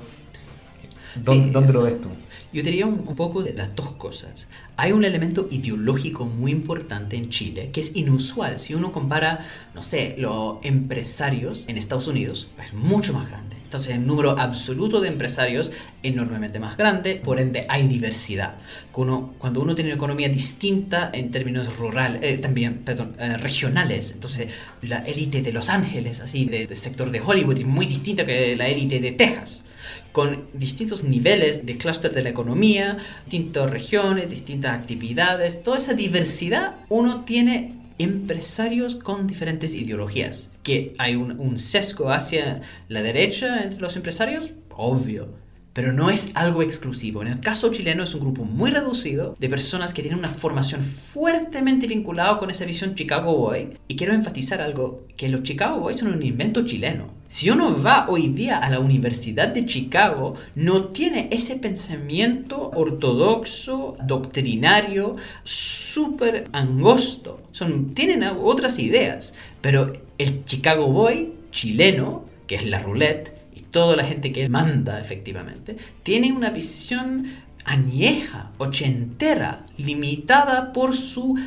¿Dónde, lo ves tú? Yo diría un, un, poco de las dos cosas. Hay un elemento ideológico muy importante en Chile que es inusual. Si uno compara, no sé, los empresarios en Estados Unidos, es mucho más grande. Entonces el número absoluto de empresarios enormemente más grande, por ende hay diversidad. Cuando, uno tiene una economía distinta en términos rural, eh, también, perdón, eh, regionales, entonces la élite de Los Ángeles, así, del sector de Hollywood, es muy distinta que la élite de Texas con distintos niveles de clúster de la economía, distintas regiones, distintas actividades, toda esa diversidad, uno tiene empresarios con diferentes ideologías. Que hay un, un sesgo hacia la derecha entre los empresarios, obvio pero no es algo exclusivo. En el caso chileno es un grupo muy reducido de personas que tienen una formación fuertemente vinculada con esa visión Chicago Boy. Y quiero enfatizar algo, que los Chicago Boys son un invento chileno. Si uno va hoy día a la Universidad de Chicago, no tiene ese pensamiento ortodoxo, doctrinario, súper angosto. Son, tienen otras ideas, pero el Chicago Boy chileno, que es la roulette, toda la gente que él manda efectivamente, tiene una visión añeja, ochentera, limitada por su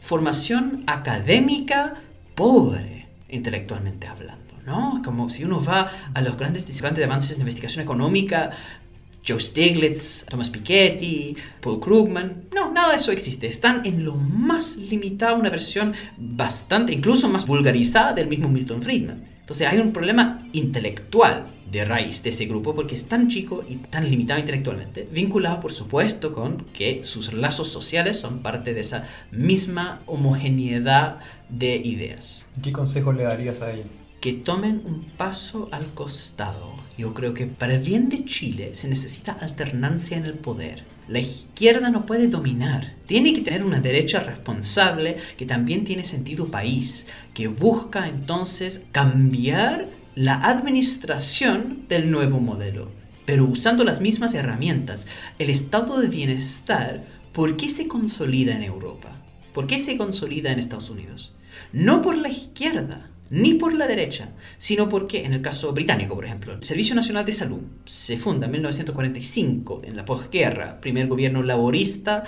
formación académica pobre, intelectualmente hablando. ¿no? Como si uno va a los grandes, grandes avances en investigación económica, Joe Stiglitz, Thomas Piketty, Paul Krugman. No, nada de eso existe. Están en lo más limitado, una versión bastante, incluso más vulgarizada del mismo Milton Friedman. Entonces hay un problema intelectual de raíz de ese grupo porque es tan chico y tan limitado intelectualmente, vinculado por supuesto con que sus lazos sociales son parte de esa misma homogeneidad de ideas. ¿Qué consejo le darías a ellos? Que tomen un paso al costado. Yo creo que para el bien de Chile se necesita alternancia en el poder. La izquierda no puede dominar. Tiene que tener una derecha responsable que también tiene sentido país, que busca entonces cambiar la administración del nuevo modelo, pero usando las mismas herramientas. El estado de bienestar, ¿por qué se consolida en Europa? ¿Por qué se consolida en Estados Unidos? No por la izquierda, ni por la derecha, sino porque, en el caso británico, por ejemplo, el Servicio Nacional de Salud se funda en 1945, en la posguerra, primer gobierno laborista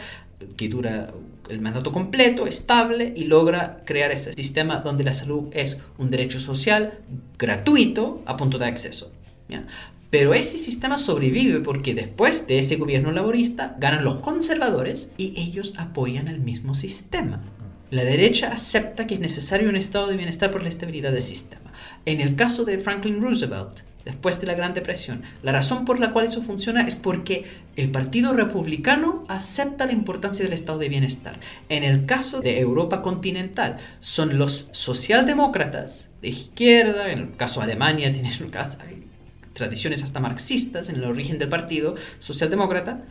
que dura el mandato completo, estable y logra crear ese sistema donde la salud es un derecho social gratuito a punto de acceso. Pero ese sistema sobrevive porque después de ese gobierno laborista ganan los conservadores y ellos apoyan el mismo sistema. La derecha acepta que es necesario un estado de bienestar por la estabilidad del sistema. En el caso de Franklin Roosevelt, después de la Gran Depresión. La razón por la cual eso funciona es porque el Partido Republicano acepta la importancia del estado de bienestar. En el caso de Europa continental, son los socialdemócratas de izquierda, en el caso de Alemania tienen tradiciones hasta marxistas en el origen del partido socialdemócrata,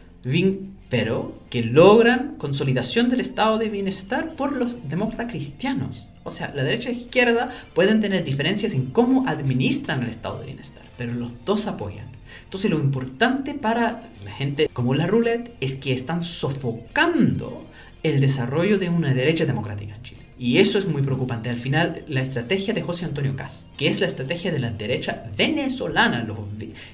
pero que logran consolidación del estado de bienestar por los demócratas cristianos. O sea, la derecha la izquierda pueden tener diferencias en cómo administran el estado de bienestar, pero los dos apoyan. Entonces lo importante para la gente como la roulette es que están sofocando el desarrollo de una derecha democrática en Chile. Y eso es muy preocupante. Al final, la estrategia de José Antonio Cast, que es la estrategia de la derecha venezolana, los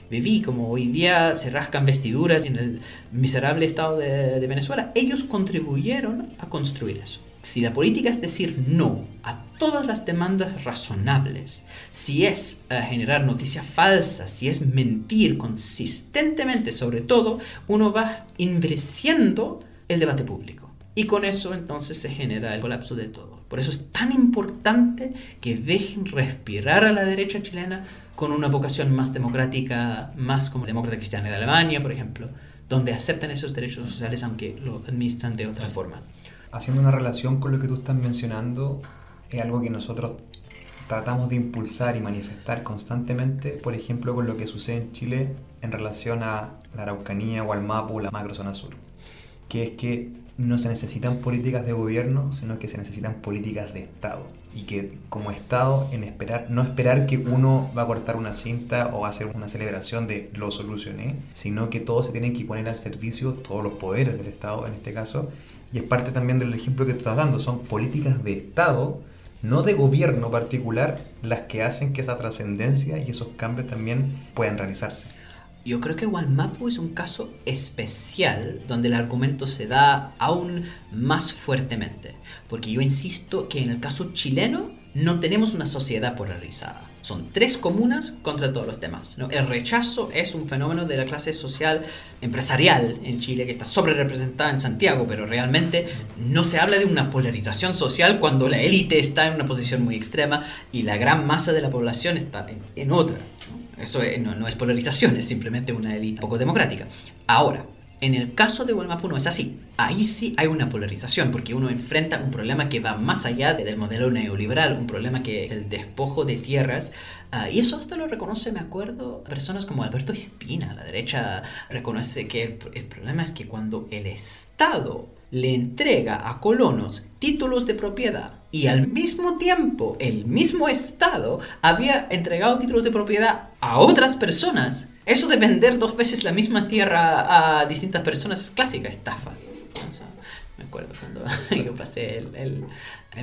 viví como hoy día se rascan vestiduras en el miserable estado de Venezuela, ellos contribuyeron a construir eso. Si la política es decir no a todas las demandas razonables, si es eh, generar noticias falsas, si es mentir consistentemente sobre todo, uno va endureciendo el debate público. Y con eso entonces se genera el colapso de todo. Por eso es tan importante que dejen respirar a la derecha chilena con una vocación más democrática, más como demócrata cristiana de Alemania, por ejemplo, donde aceptan esos derechos sociales aunque lo administran de otra forma haciendo una relación con lo que tú estás mencionando, es algo que nosotros tratamos de impulsar y manifestar constantemente, por ejemplo, con lo que sucede en Chile en relación a la Araucanía o al Mapu, la macrozona sur, que es que no se necesitan políticas de gobierno, sino que se necesitan políticas de Estado. Y que como Estado, en esperar, no esperar que uno va a cortar una cinta o va a hacer una celebración de lo solucioné, sino que todos se tienen que poner al servicio, todos los poderes del Estado en este caso. Y es parte también del ejemplo que tú estás dando, son políticas de Estado, no de gobierno particular, las que hacen que esa trascendencia y esos cambios también puedan realizarse. Yo creo que Walmapu es un caso especial donde el argumento se da aún más fuertemente, porque yo insisto que en el caso chileno no tenemos una sociedad polarizada. Son tres comunas contra todos los demás. El rechazo es un fenómeno de la clase social empresarial en Chile que está sobre representada en Santiago, pero realmente no se habla de una polarización social cuando la élite está en una posición muy extrema y la gran masa de la población está en otra. Eso no, es polarización, es simplemente una élite poco democrática. Ahora, en el caso de Walmapu no es así. Ahí sí hay una polarización, porque uno enfrenta un problema que va más allá del modelo neoliberal, un problema que es el despojo de tierras. Ah, y eso hasta lo reconoce, me acuerdo, personas como Alberto Espina, la derecha reconoce que el problema es que cuando el Estado le entrega a colonos títulos de propiedad y al mismo tiempo el mismo Estado había entregado títulos de propiedad a otras personas. Eso de vender dos veces la misma tierra a distintas personas es clásica estafa. me acuerdo cuando yo pasé el,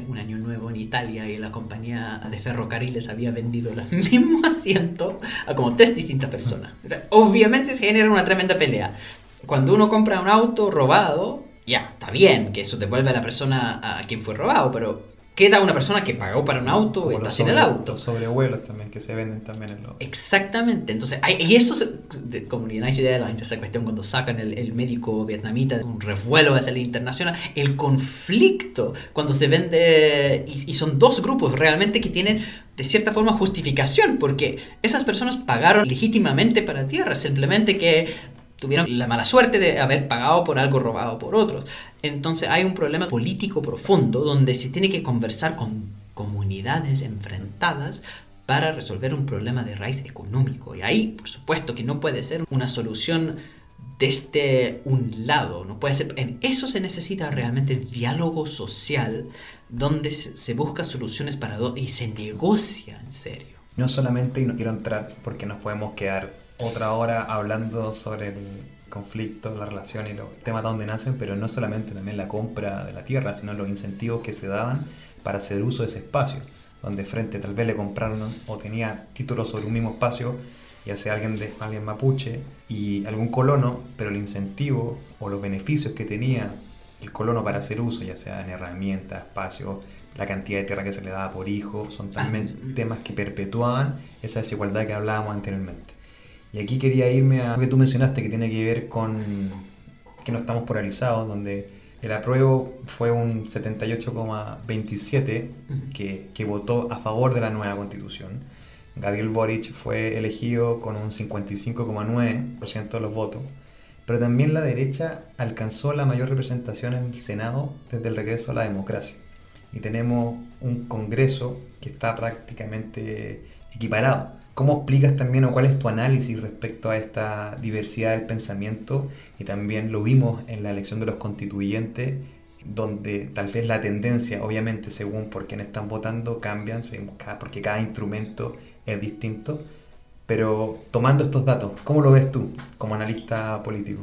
un año nuevo en Italia y la compañía de ferrocarriles había vendido el mismo asiento a como tres distintas personas. obviamente se genera una tremenda pelea. Cuando uno compra un auto robado, ya, está bien que eso devuelve a la persona a quien fue robado, pero queda una persona que pagó para un auto y está sin el auto. Los sobrevuelos también, que se venden también en los... Exactamente, entonces, hay, y eso, como nadie idea de la esa cuestión cuando sacan el, médico vietnamita de un revuelo hacia el internacional, el conflicto cuando se vende, y, y son dos grupos realmente que tienen de cierta forma justificación, porque esas personas pagaron legítimamente para tierra, simplemente que tuvieron la mala suerte de haber pagado por algo robado por otros. Entonces hay un problema político profundo donde se tiene que conversar con comunidades enfrentadas para resolver un problema de raíz económico. Y ahí, por supuesto, que no puede ser una solución desde un lado, no puede ser, en eso se necesita realmente el diálogo social donde se, busca soluciones para dos y se negocia en serio. No solamente, y no quiero entrar porque nos podemos quedar otra hora hablando sobre el conflicto, la relación y los temas de donde nacen, pero no solamente también la compra de la tierra, sino los incentivos que se daban para hacer uso de ese espacio, donde frente tal vez le compraron o tenía títulos sobre un mismo espacio, ya sea alguien de alguien mapuche y algún colono, pero el incentivo o los beneficios que tenía el colono para hacer uso, ya sea en herramientas, espacios, la cantidad de tierra que se le daba por hijo, son también ah, temas que perpetuaban esa desigualdad que hablábamos anteriormente. Y aquí quería irme a lo que tú mencionaste, que tiene que ver con que no estamos polarizados, donde el apruebo fue un 78,27 que, que votó a favor de la nueva constitución. Gabriel Boric fue elegido con un 55,9% de los votos, pero también la derecha alcanzó la mayor representación en el Senado desde el regreso a la democracia. Y tenemos un Congreso que está prácticamente equiparado. ¿Cómo explicas también o cuál es tu análisis respecto a esta diversidad del pensamiento? Y también lo vimos en la elección de los constituyentes, donde tal vez la tendencia, obviamente según por quién están votando, cambian, porque cada instrumento es distinto. Pero tomando estos datos, ¿cómo lo ves tú como analista político?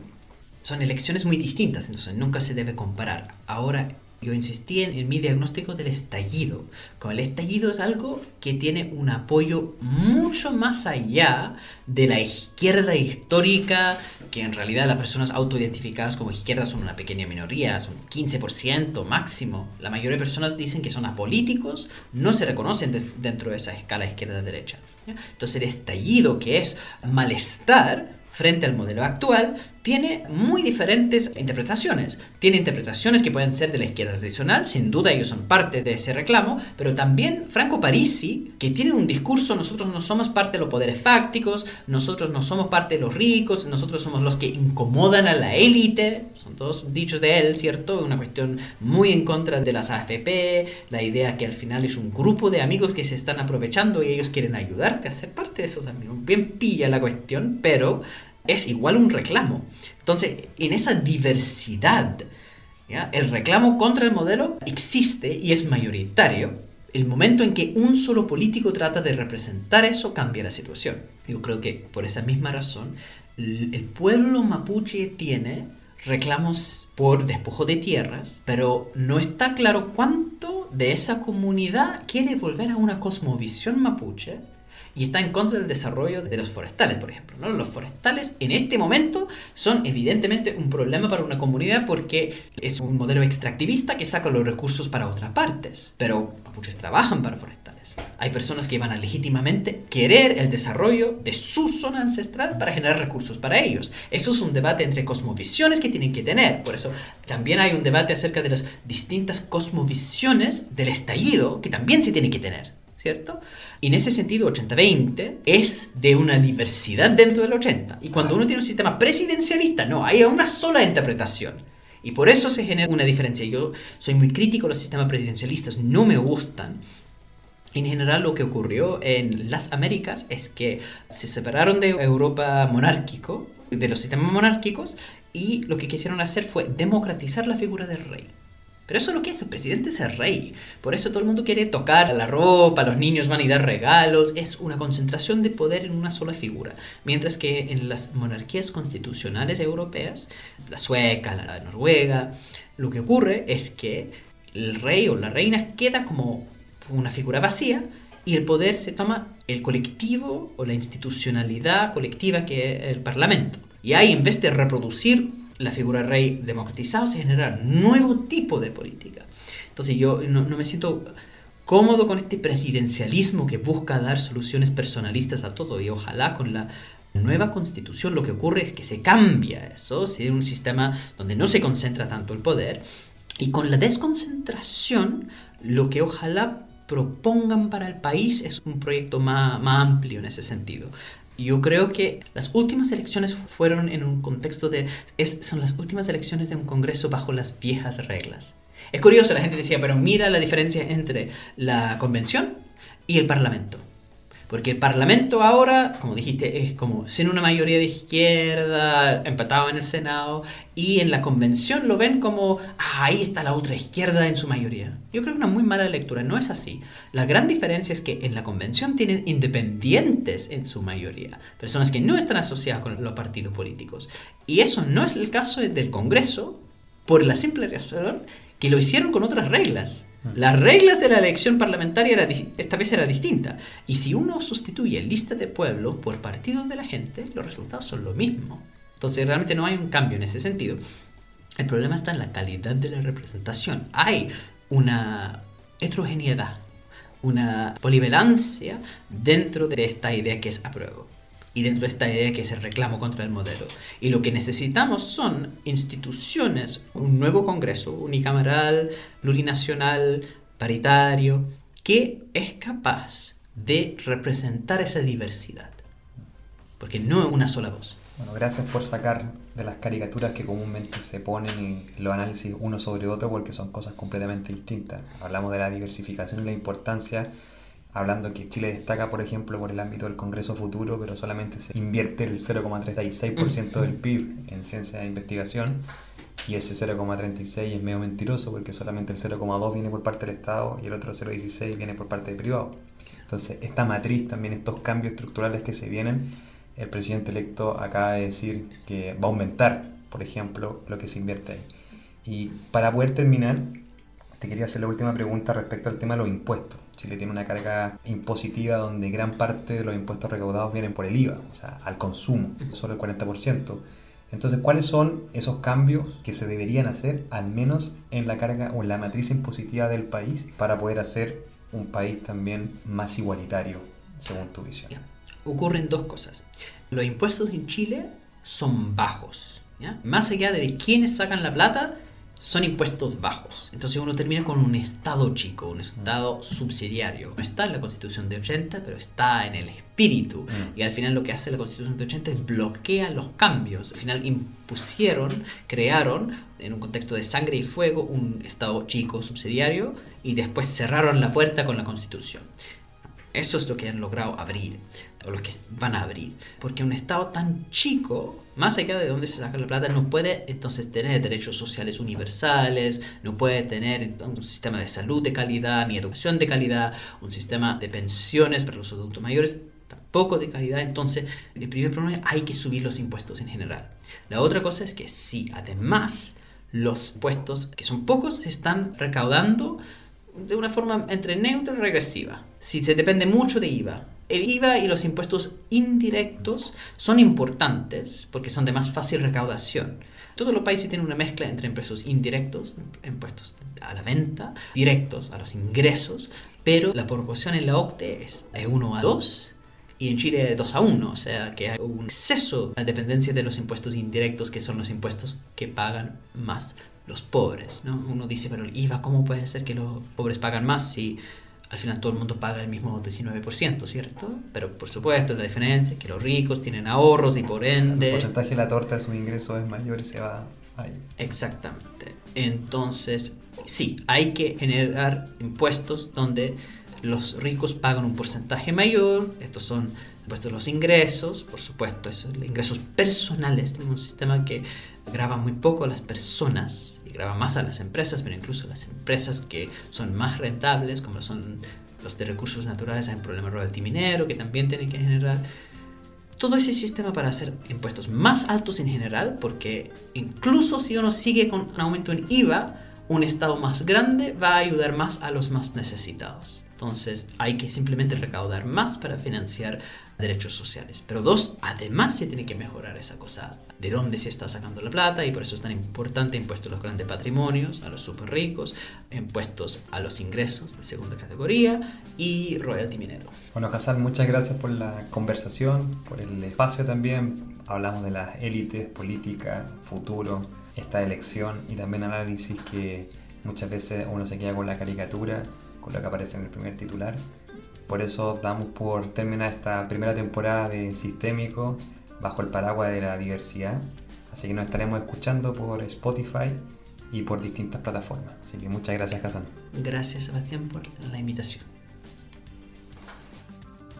Son elecciones muy distintas, entonces nunca se debe comparar. Ahora, yo insistí en, mi diagnóstico del estallido. Como el estallido es algo que tiene un apoyo mucho más allá de la izquierda histórica, que en realidad las personas autoidentificadas como izquierda son una pequeña minoría, son 15% máximo. La mayoría de personas dicen que son apolíticos, no se reconocen dentro de esa escala izquierda-derecha. Entonces el estallido, que es malestar, frente al modelo actual, tiene muy diferentes interpretaciones. Tiene interpretaciones que pueden ser de la izquierda tradicional, sin duda ellos son parte de ese reclamo, pero también Franco Parisi, que tiene un discurso, nosotros no somos parte de los poderes fácticos, nosotros no somos parte de los ricos, nosotros somos los que incomodan a la élite, son todos dichos de él, ¿cierto? Una cuestión muy en contra de las AFP, la idea que al final es un grupo de amigos que se están aprovechando y ellos quieren ayudarte a ser parte de esos amigos. Bien pilla la cuestión, pero es igual un reclamo. Entonces, en esa diversidad ¿ya? El reclamo contra el modelo existe y es mayoritario. El momento en que un solo político trata de representar eso cambia la situación. Yo creo que por esa misma razón el pueblo mapuche tiene reclamos por despojo de tierras, pero no está claro cuánto de esa comunidad quiere volver a una cosmovisión mapuche y está en contra del desarrollo de los forestales, por ejemplo. ¿no? Los forestales en este momento son evidentemente un problema para una comunidad porque es un modelo extractivista que saca los recursos para otras partes, pero mapuches trabajan para forestales. Hay personas que van a legítimamente querer el desarrollo de su zona ancestral para generar recursos para ellos. Eso es un debate entre cosmovisiones que tienen que tener. Por eso también hay un debate acerca de las distintas cosmovisiones del estallido que también se tiene que tener. ¿Cierto? Y en ese sentido, 80-20 es de una diversidad dentro del 80. Y cuando uno tiene un sistema presidencialista, no, hay una sola interpretación. Y por eso se genera una diferencia. Yo soy muy crítico a los sistemas presidencialistas, no me gustan. En general lo que ocurrió en las Américas es que se separaron de Europa monárquico, de los sistemas monárquicos, y lo que quisieron hacer fue democratizar la figura del rey. Pero eso es lo que es, el presidente es el rey. Por eso todo el mundo quiere tocar la ropa, los niños van a dar regalos. Es una concentración de poder en una sola figura. Mientras que en las monarquías constitucionales europeas, la sueca, la noruega, lo que ocurre es que el rey o la reina queda como una figura vacía y el poder se toma el colectivo o la institucionalidad colectiva que es el parlamento. Y ahí en vez de reproducir la figura de rey democratizado, se genera nuevo tipo de política. Entonces yo no, me siento cómodo con este presidencialismo que busca dar soluciones personalistas a todo y ojalá con la nueva constitución lo que ocurre es que se cambia eso, si un sistema donde no se concentra tanto el poder y con la desconcentración lo que ojalá propongan para el país es un proyecto más, más amplio en ese sentido. Yo creo que las últimas elecciones fueron en un contexto de... son las últimas elecciones de un Congreso bajo las viejas reglas. Es curioso, la gente decía, pero mira la diferencia entre la convención y el Parlamento. Porque el Parlamento ahora, como dijiste, es como sin una mayoría de izquierda, empatado en el Senado, y en la convención lo ven como, ah, ahí está la otra izquierda en su mayoría. Yo creo que una muy mala lectura, no es así. La gran diferencia es que en la convención tienen independientes en su mayoría, personas que no están asociadas con los partidos políticos. Y eso no es el caso del Congreso, por la simple razón que lo hicieron con otras reglas. Las reglas de la elección parlamentaria esta vez era distinta. Y si uno sustituye lista de pueblo por partidos de la gente, los resultados son lo mismo. Entonces realmente no hay un cambio en ese sentido. El problema está en la calidad de la representación. Hay una heterogeneidad, una polivalencia dentro de esta idea que es apruebo y dentro de esta idea que es el reclamo contra el modelo. Y lo que necesitamos son instituciones, un nuevo Congreso unicameral, plurinacional, paritario, que es capaz de representar esa diversidad. Porque no es una sola voz. Bueno, gracias por sacar de las caricaturas que comúnmente se ponen y los análisis uno sobre otro porque son cosas completamente distintas. Hablamos de la diversificación y la importancia hablando que Chile destaca, por ejemplo, por el ámbito del Congreso Futuro, pero solamente se invierte el 0,36% del PIB en ciencia e investigación, y ese 0,36 es medio mentiroso porque solamente el 0,2 viene por parte del Estado y el otro 0,16 viene por parte del privado. Entonces, esta matriz, también estos cambios estructurales que se vienen, el presidente electo acaba de decir que va a aumentar, por ejemplo, lo que se invierte ahí. Y para poder terminar, te quería hacer la última pregunta respecto al tema de los impuestos. Chile tiene una carga impositiva donde gran parte de los impuestos recaudados vienen por el IVA, o sea, al consumo, solo el 40%. Entonces, ¿cuáles son esos cambios que se deberían hacer, al menos en la carga o en la matriz impositiva del país, para poder hacer un país también más igualitario, según tu visión? Ocurren dos cosas. Los impuestos en Chile son bajos. Más allá de quiénes sacan la plata, son impuestos bajos. Entonces uno termina con un Estado chico, un Estado subsidiario. No está en la Constitución de 80, pero está en el espíritu. Mm. Y al final lo que hace la Constitución de 80 es bloquea los cambios. Al final impusieron, crearon, en un contexto de sangre y fuego, un Estado chico subsidiario y después cerraron la puerta con la Constitución. Eso es lo que han logrado abrir, o lo que van a abrir. Porque un Estado tan chico, más allá de dónde se saca la plata, no puede entonces tener derechos sociales universales, no puede tener un sistema de salud de calidad, ni educación de calidad, un sistema de pensiones para los adultos mayores tampoco de calidad. Entonces, el primer problema es hay que subir los impuestos en general. La otra cosa es que sí, además, los impuestos, que son pocos, se están recaudando de una forma entre neutra y regresiva. Si se depende mucho de IVA. El IVA y los impuestos indirectos son importantes porque son de más fácil recaudación. Todos los países tienen una mezcla entre impuestos indirectos, impuestos a la venta, directos a los ingresos, pero la proporción en la OCDE es 1 a 2 y en Chile 2 a 1, o sea que hay un exceso de dependencia de los impuestos indirectos, que son los impuestos que pagan más los pobres. ¿no? Uno dice, pero el IVA, ¿cómo puede ser que los pobres pagan más si al final todo el mundo paga el mismo 19%, ¿cierto? Pero por supuesto la diferencia es que los ricos tienen ahorros y por ende... El porcentaje de la torta de sus ingresos es mayor y se va ahí. Exactamente. Entonces, sí, hay que generar impuestos donde los ricos pagan un porcentaje mayor, estos son impuestos los ingresos, por supuesto, esos ingresos personales, tenemos un sistema que graba muy poco a las personas y graba más a las empresas, pero incluso las empresas que son más rentables, como son los de recursos naturales, hay un problema royalty minero que también tiene que generar todo ese sistema para hacer impuestos más altos en general, porque incluso si uno sigue con un aumento en IVA, un Estado más grande va a ayudar más a los más necesitados. Entonces hay que simplemente recaudar más para financiar derechos sociales. Pero dos, además se tiene que mejorar esa cosa de dónde se está sacando la plata y por eso es tan importante impuestos a los grandes patrimonios, a los super ricos, impuestos a los ingresos de segunda categoría y royalty minero. Bueno, Hassan, muchas gracias por la conversación, por el espacio también. Hablamos de las élites, política, futuro, esta elección y también análisis que muchas veces uno se queda con la caricatura con lo que aparece en el primer titular. Por eso damos por terminar esta primera temporada de Sistémico bajo el paraguas de la diversidad. Así que nos estaremos escuchando por Spotify y por distintas plataformas. Así que muchas gracias, Hassan. Gracias, Sebastián, por la invitación.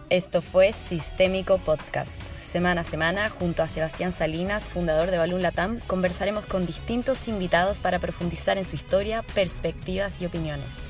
Esto fue Sistémico Podcast. Semana a semana, junto a Sebastián Salinas, fundador de Balloon Latam, conversaremos con distintos invitados para profundizar en su historia, perspectivas y opiniones.